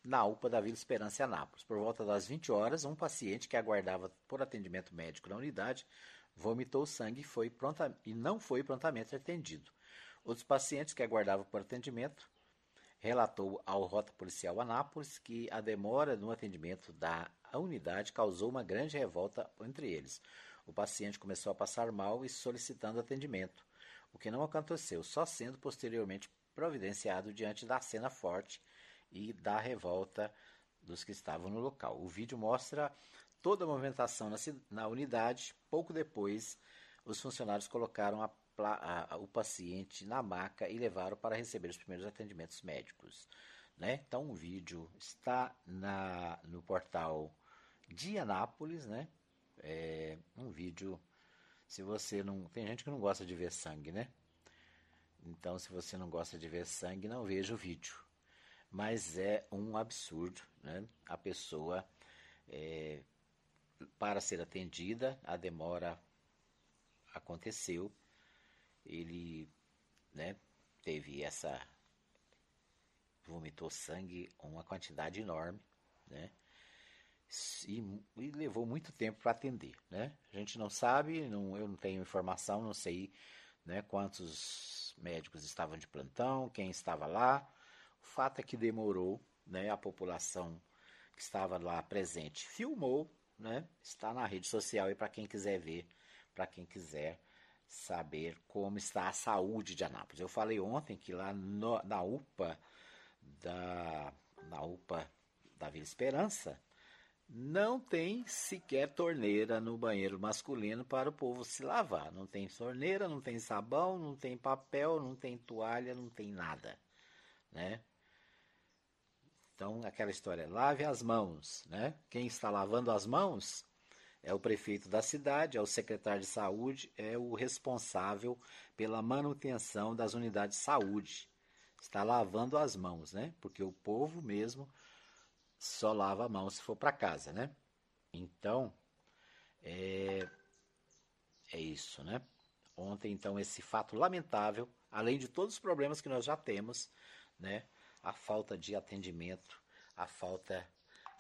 na UPA da Vila Esperança, Anápolis. Por volta das 20 horas, um paciente que aguardava por atendimento médico na unidade vomitou sangue e, foi pronta, e não foi prontamente atendido. Outros pacientes que aguardavam por atendimento relatou ao Rota Policial Anápolis que a demora no atendimento da unidade causou uma grande revolta entre eles. O paciente começou a passar mal e solicitando atendimento, o que não aconteceu, só sendo posteriormente providenciado diante da cena forte e da revolta dos que estavam no local. O vídeo mostra toda a movimentação na, na unidade. Pouco depois, os funcionários colocaram a, a, a, o paciente na maca e levaram para receber os primeiros atendimentos médicos. Né? Então, o vídeo está na, no portal de Anápolis, né? É um vídeo. Se você não. Tem gente que não gosta de ver sangue, né? Então, se você não gosta de ver sangue, não veja o vídeo. Mas é um absurdo, né? A pessoa é, para ser atendida, a demora aconteceu, ele né, teve essa. vomitou sangue, uma quantidade enorme, né? E, e levou muito tempo para atender, né? A gente não sabe, não, eu não tenho informação, não sei né, quantos médicos estavam de plantão, quem estava lá. O fato é que demorou, né? A população que estava lá presente filmou né? Está na rede social e para quem quiser ver, para quem quiser saber como está a saúde de Anápolis. Eu falei ontem que lá no, na UPA da na UPA da Vila Esperança não tem sequer torneira no banheiro masculino para o povo se lavar. Não tem torneira, não tem sabão, não tem papel, não tem toalha, não tem nada, né? Então, aquela história, lave as mãos, né? Quem está lavando as mãos é o prefeito da cidade, é o secretário de saúde, é o responsável pela manutenção das unidades de saúde. Está lavando as mãos, né? Porque o povo mesmo só lava a mão se for para casa, né? Então, é, é isso, né? Ontem, então, esse fato lamentável, além de todos os problemas que nós já temos, né? a falta de atendimento, a falta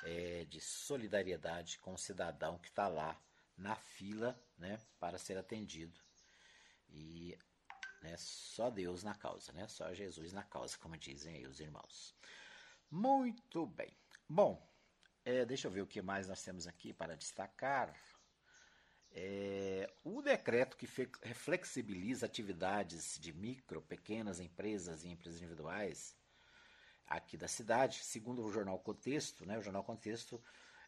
é, de solidariedade com o cidadão que está lá na fila né, para ser atendido. E né, só Deus na causa, né? só Jesus na causa, como dizem aí os irmãos. Muito bem. Bom, É, deixa eu ver o que mais nós temos aqui para destacar. É, o decreto que flexibiliza atividades de micro, pequenas empresas e empresas individuais aqui da cidade, segundo o jornal Contexto, né, o jornal Contexto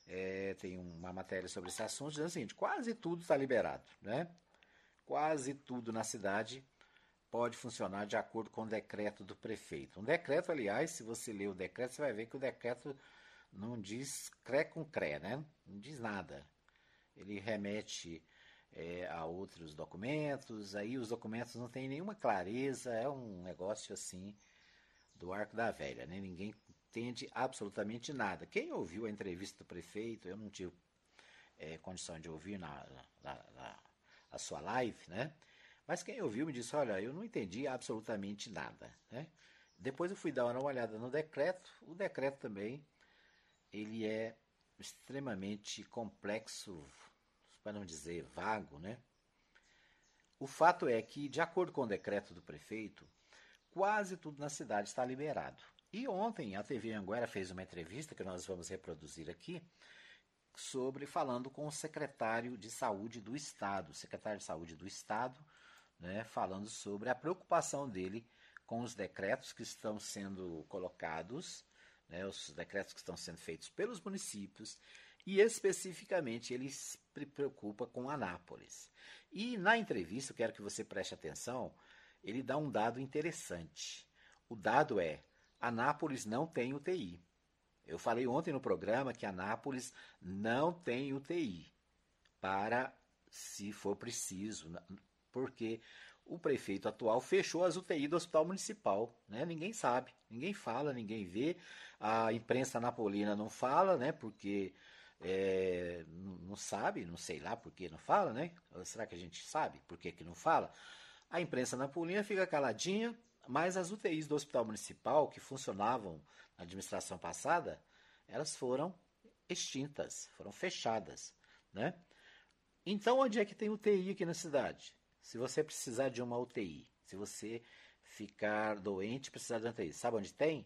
é, tem uma matéria sobre esse assunto, dizendo o seguinte, quase tudo está liberado, né? Quase tudo na cidade pode funcionar de acordo com o decreto do prefeito. Um decreto, aliás, se você ler o decreto, você vai ver que o decreto não diz cré com cré, né? Não diz nada. Ele remete é, a outros documentos, aí os documentos não têm nenhuma clareza, é um negócio assim do arco da velha, né? Ninguém entende absolutamente nada. Quem ouviu a entrevista do prefeito, eu não tive é, condição de ouvir na, na, na, sua live, né? Mas quem ouviu me disse, olha, eu não entendi absolutamente nada, né? Depois eu fui dar uma olhada no decreto, o decreto também, ele é extremamente complexo, para não dizer vago, né? O fato é que, de acordo com o decreto do prefeito, quase tudo na cidade está liberado. E ontem a TV Anguera fez uma entrevista que nós vamos reproduzir aqui, sobre falando com o secretário de saúde do estado, secretário de saúde do estado, né, falando sobre a preocupação dele com os decretos que estão sendo colocados, né, os decretos que estão sendo feitos pelos municípios e especificamente ele se preocupa com Anápolis. E na entrevista, eu quero que você preste atenção, ele dá um dado interessante. O dado é: Anápolis não tem UTI. Eu falei ontem no programa que Anápolis não tem UTI para se for preciso, porque o prefeito atual fechou as UTI do Hospital Municipal, né? Ninguém sabe, ninguém fala, ninguém vê. A imprensa napolina não fala, né? Porque é, não sabe, não sei lá por que não fala, né? Será que a gente sabe por que, que não fala? A imprensa napolina fica caladinha, mas as UTIs do Hospital Municipal, que funcionavam na administração passada, elas foram extintas, foram fechadas, né? Então, onde é que tem UTI aqui na cidade? Se você precisar de uma UTI, se você ficar doente, precisar de uma UTI, sabe onde tem?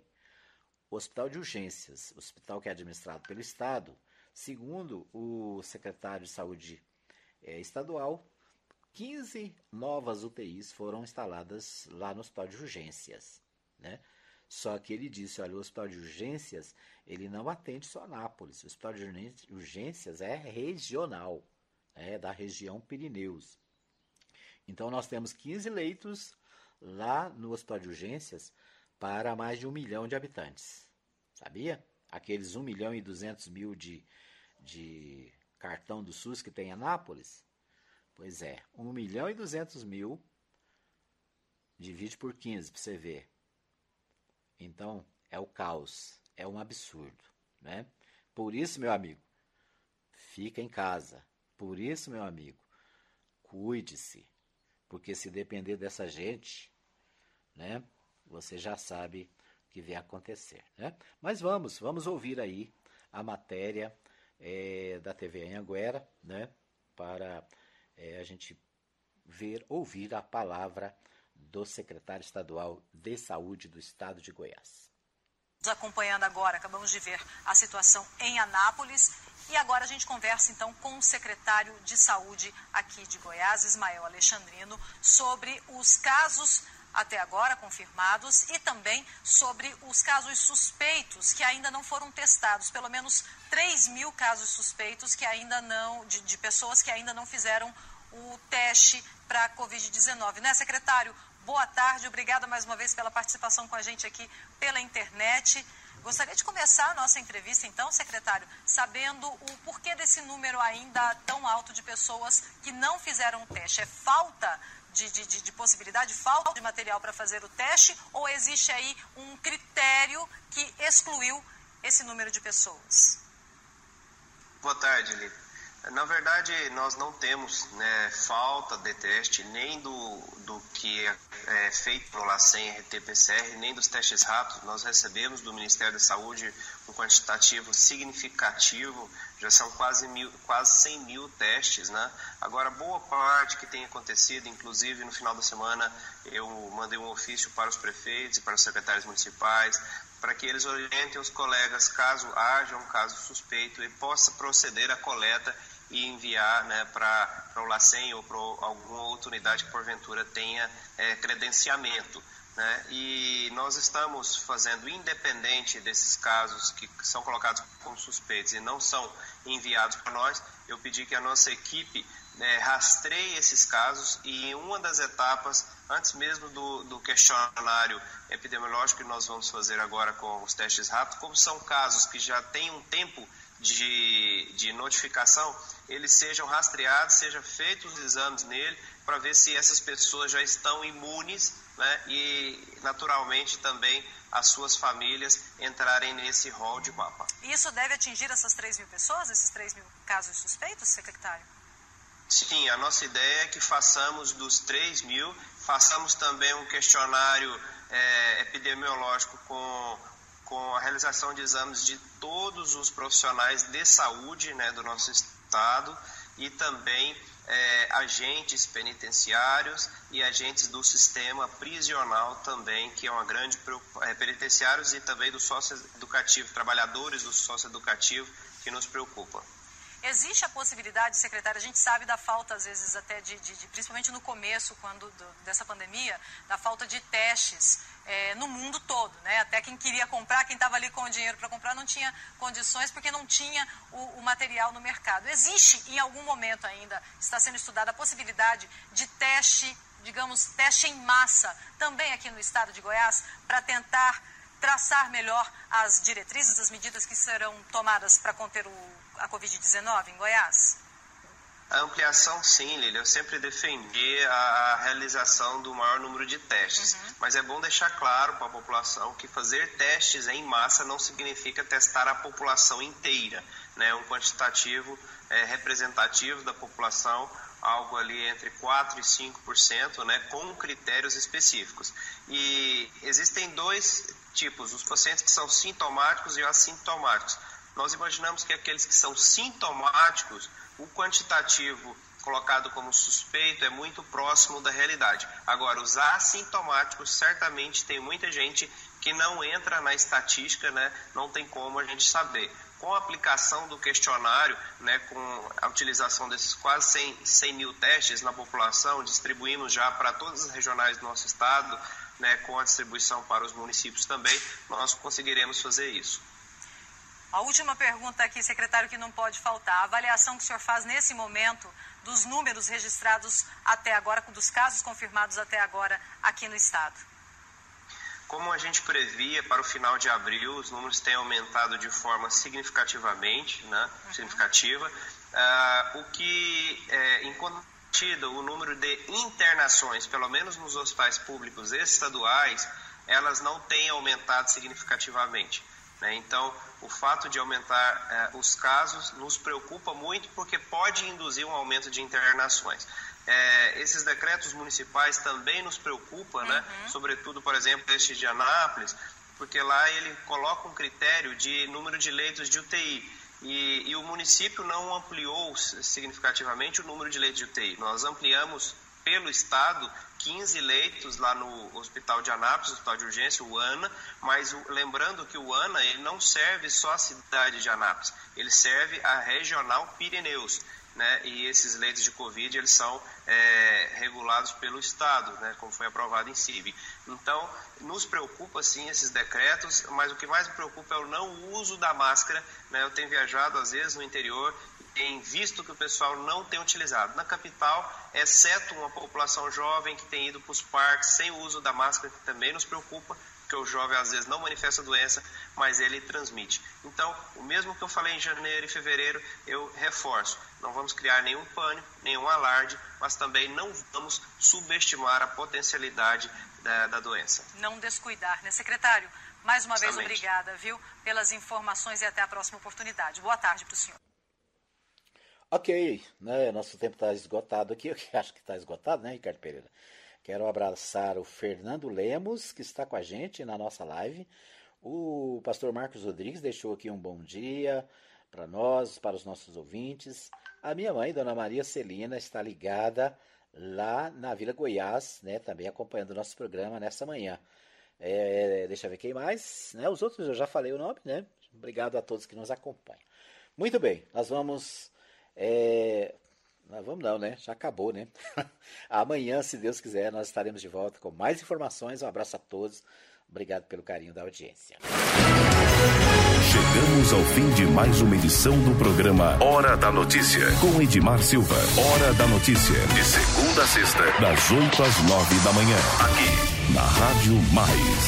O Hospital de Urgências, hospital que é administrado pelo Estado, segundo o secretário de Saúde é, estadual, 15 novas UTIs foram instaladas lá no Hospital de Urgências, né? Só que ele disse, olha, o Hospital de Urgências, ele não atende só Anápolis. O Hospital de Urgências é regional, é da região Pirineus. Então nós temos 15 leitos lá no Hospital de Urgências para mais de um milhão de habitantes. Sabia? Aqueles 1 milhão e 200 mil de, de cartão do SUS que tem em Anápolis, Pois é, 1 milhão e 200 mil divide por 15 para você ver. Então, é o caos, é um absurdo, né? Por isso, meu amigo, fica em casa. Por isso, meu amigo, cuide-se, porque se depender dessa gente, né, você já sabe o que vai acontecer, né? Mas vamos, vamos ouvir aí a matéria é, da TV Anhanguera, né, para é, a gente ver, ouvir a palavra do secretário estadual de saúde do estado de Goiás. Acompanhando agora, acabamos de ver a situação em Anápolis e agora a gente conversa então com o secretário de saúde aqui de Goiás, Ismael Alexandrino, sobre os casos até agora confirmados e também sobre os casos suspeitos que ainda não foram testados, pelo menos 3 mil casos suspeitos que ainda não, de, de pessoas que ainda não fizeram o teste para a Covid-19. Né, secretário? Boa tarde, obrigada mais uma vez pela participação com a gente aqui pela internet. Gostaria de começar a nossa entrevista, então, secretário, sabendo o porquê desse número ainda tão alto de pessoas que não fizeram o teste. É falta de, de, de, de possibilidade, falta de material para fazer o teste, ou existe aí um critério que excluiu esse número de pessoas? Boa tarde, Lili. Na verdade, nós não temos né, falta de teste nem do, do que é, é feito pelo LACEN RT-PCR, nem dos testes rápidos. Nós recebemos do Ministério da Saúde um quantitativo significativo, já são quase, mil, quase 100 mil testes. Né? Agora, boa parte que tem acontecido, inclusive no final da semana, eu mandei um ofício para os prefeitos e para os secretários municipais, para que eles orientem os colegas caso haja um caso suspeito e possa proceder à coleta e enviar né, para o LACEN ou para alguma outra unidade que porventura tenha é, credenciamento. Né? E nós estamos fazendo, independente desses casos que são colocados como suspeitos e não são enviados para nós, eu pedi que a nossa equipe é, rastreie esses casos e em uma das etapas, antes mesmo do, do questionário epidemiológico que nós vamos fazer agora com os testes rápidos, como são casos que já têm um tempo de, de notificação, eles sejam rastreados, sejam feitos os exames nele para ver se essas pessoas já estão imunes né, e, naturalmente, também as suas famílias entrarem nesse rol de mapa. E isso deve atingir essas 3 mil pessoas, esses 3 mil casos suspeitos, secretário? Sim, a nossa ideia é que façamos dos 3 mil, façamos também um questionário é, epidemiológico com, com a realização de exames de todos os profissionais de saúde né, do nosso estado e também é, agentes penitenciários e agentes do sistema prisional também, que é uma grande é, penitenciários e também do sócio educativo, trabalhadores do sócio educativo que nos preocupa. Existe a possibilidade, secretária, a gente sabe da falta, às vezes, até de, de, de principalmente no começo quando, do, dessa pandemia, da falta de testes é, no mundo todo. Né? Até quem queria comprar, quem estava ali com o dinheiro para comprar, não tinha condições porque não tinha o, o, material no mercado. Existe, em algum momento ainda, está sendo estudada a possibilidade de teste, digamos, teste em massa, também aqui no estado de Goiás, para tentar traçar melhor as diretrizes, as medidas que serão tomadas para conter o a Covid-19 em Goiás? A ampliação, sim, Lili. Eu sempre defendi a realização do maior número de testes. Uhum. Mas é bom deixar claro para a população que fazer testes em massa não significa testar a população inteira. Né? Um quantitativo é, representativo da população, algo ali entre 4% e 5%, né? com critérios específicos. E existem dois tipos: os pacientes que são sintomáticos e os assintomáticos. Nós imaginamos que aqueles que são sintomáticos, o quantitativo colocado como suspeito é muito próximo da realidade. Agora, os assintomáticos, certamente tem muita gente que não entra na estatística, né? não tem como a gente saber. Com a aplicação do questionário, né, com a utilização desses quase 100, 100 mil testes na população, distribuímos já para todas as regionais do nosso estado, né, com a distribuição para os municípios também, nós conseguiremos fazer isso. A última pergunta aqui, secretário, que não pode faltar. A avaliação que o senhor faz nesse momento dos números registrados até agora, dos casos confirmados até agora aqui no Estado. Como a gente previa, para o final de abril, os números têm aumentado de forma significativamente, né, significativa, uh, o que, é, em contrapartida, o número de internações, pelo menos nos hospitais públicos estaduais, elas não têm aumentado significativamente. Né? Então, o fato de aumentar eh, os casos nos preocupa muito porque pode induzir um aumento de internações. É, esses decretos municipais também nos preocupam, né? uhum. né? sobretudo, por exemplo, este de Anápolis, porque lá ele coloca um critério de número de leitos de UTI. E, e o município não ampliou significativamente o número de leitos de UTI. Nós ampliamos pelo Estado 15 leitos lá no Hospital de Anápolis, Hospital de Urgência, o ANA, mas o, lembrando que o ANA ele não serve só a cidade de Anápolis, ele serve a regional Pirineus. Né, e esses leitos de Covid eles são é, regulados pelo Estado, né, como foi aprovado em CIB. Então, nos preocupa sim esses decretos, mas o que mais me preocupa é o não uso da máscara. Né, eu tenho viajado às vezes no interior tem visto que o pessoal não tem utilizado. Na capital, exceto uma população jovem que tem ido para os parques sem o uso da máscara, que também nos preocupa, porque o jovem às vezes não manifesta a doença, mas ele transmite. Então, o mesmo que eu falei em janeiro e fevereiro, eu reforço. Não vamos criar nenhum pânico, nenhum alarde, mas também não vamos subestimar a potencialidade da, da doença. Não descuidar, né, secretário? Mais uma Justamente. vez, obrigada, viu, pelas informações e até a próxima oportunidade. Boa tarde para o senhor. Ok, né? Nosso tempo está esgotado aqui. Eu acho que está esgotado, né, Ricardo Pereira? Quero abraçar o Fernando Lemos, que está com a gente na nossa live. O pastor Marcos Rodrigues deixou aqui um bom dia para nós, para os nossos ouvintes. A minha mãe, Dona Maria Celina, está ligada lá na Vila Goiás, né, também acompanhando o nosso programa nessa manhã. É, deixa eu ver quem mais. Né? Os outros eu já falei o nome, né? Obrigado a todos que nos acompanham. Muito bem, nós vamos. É... Nós vamos não, né? Já acabou, né? Amanhã, se Deus quiser, nós estaremos de volta com mais informações. Um abraço a todos. Obrigado pelo carinho da audiência. Chegamos ao fim de mais uma edição do programa Hora da Notícia, com Edmar Silva. Hora da Notícia, de segunda a sexta, das 8 às 9 da manhã, aqui na Rádio Mais.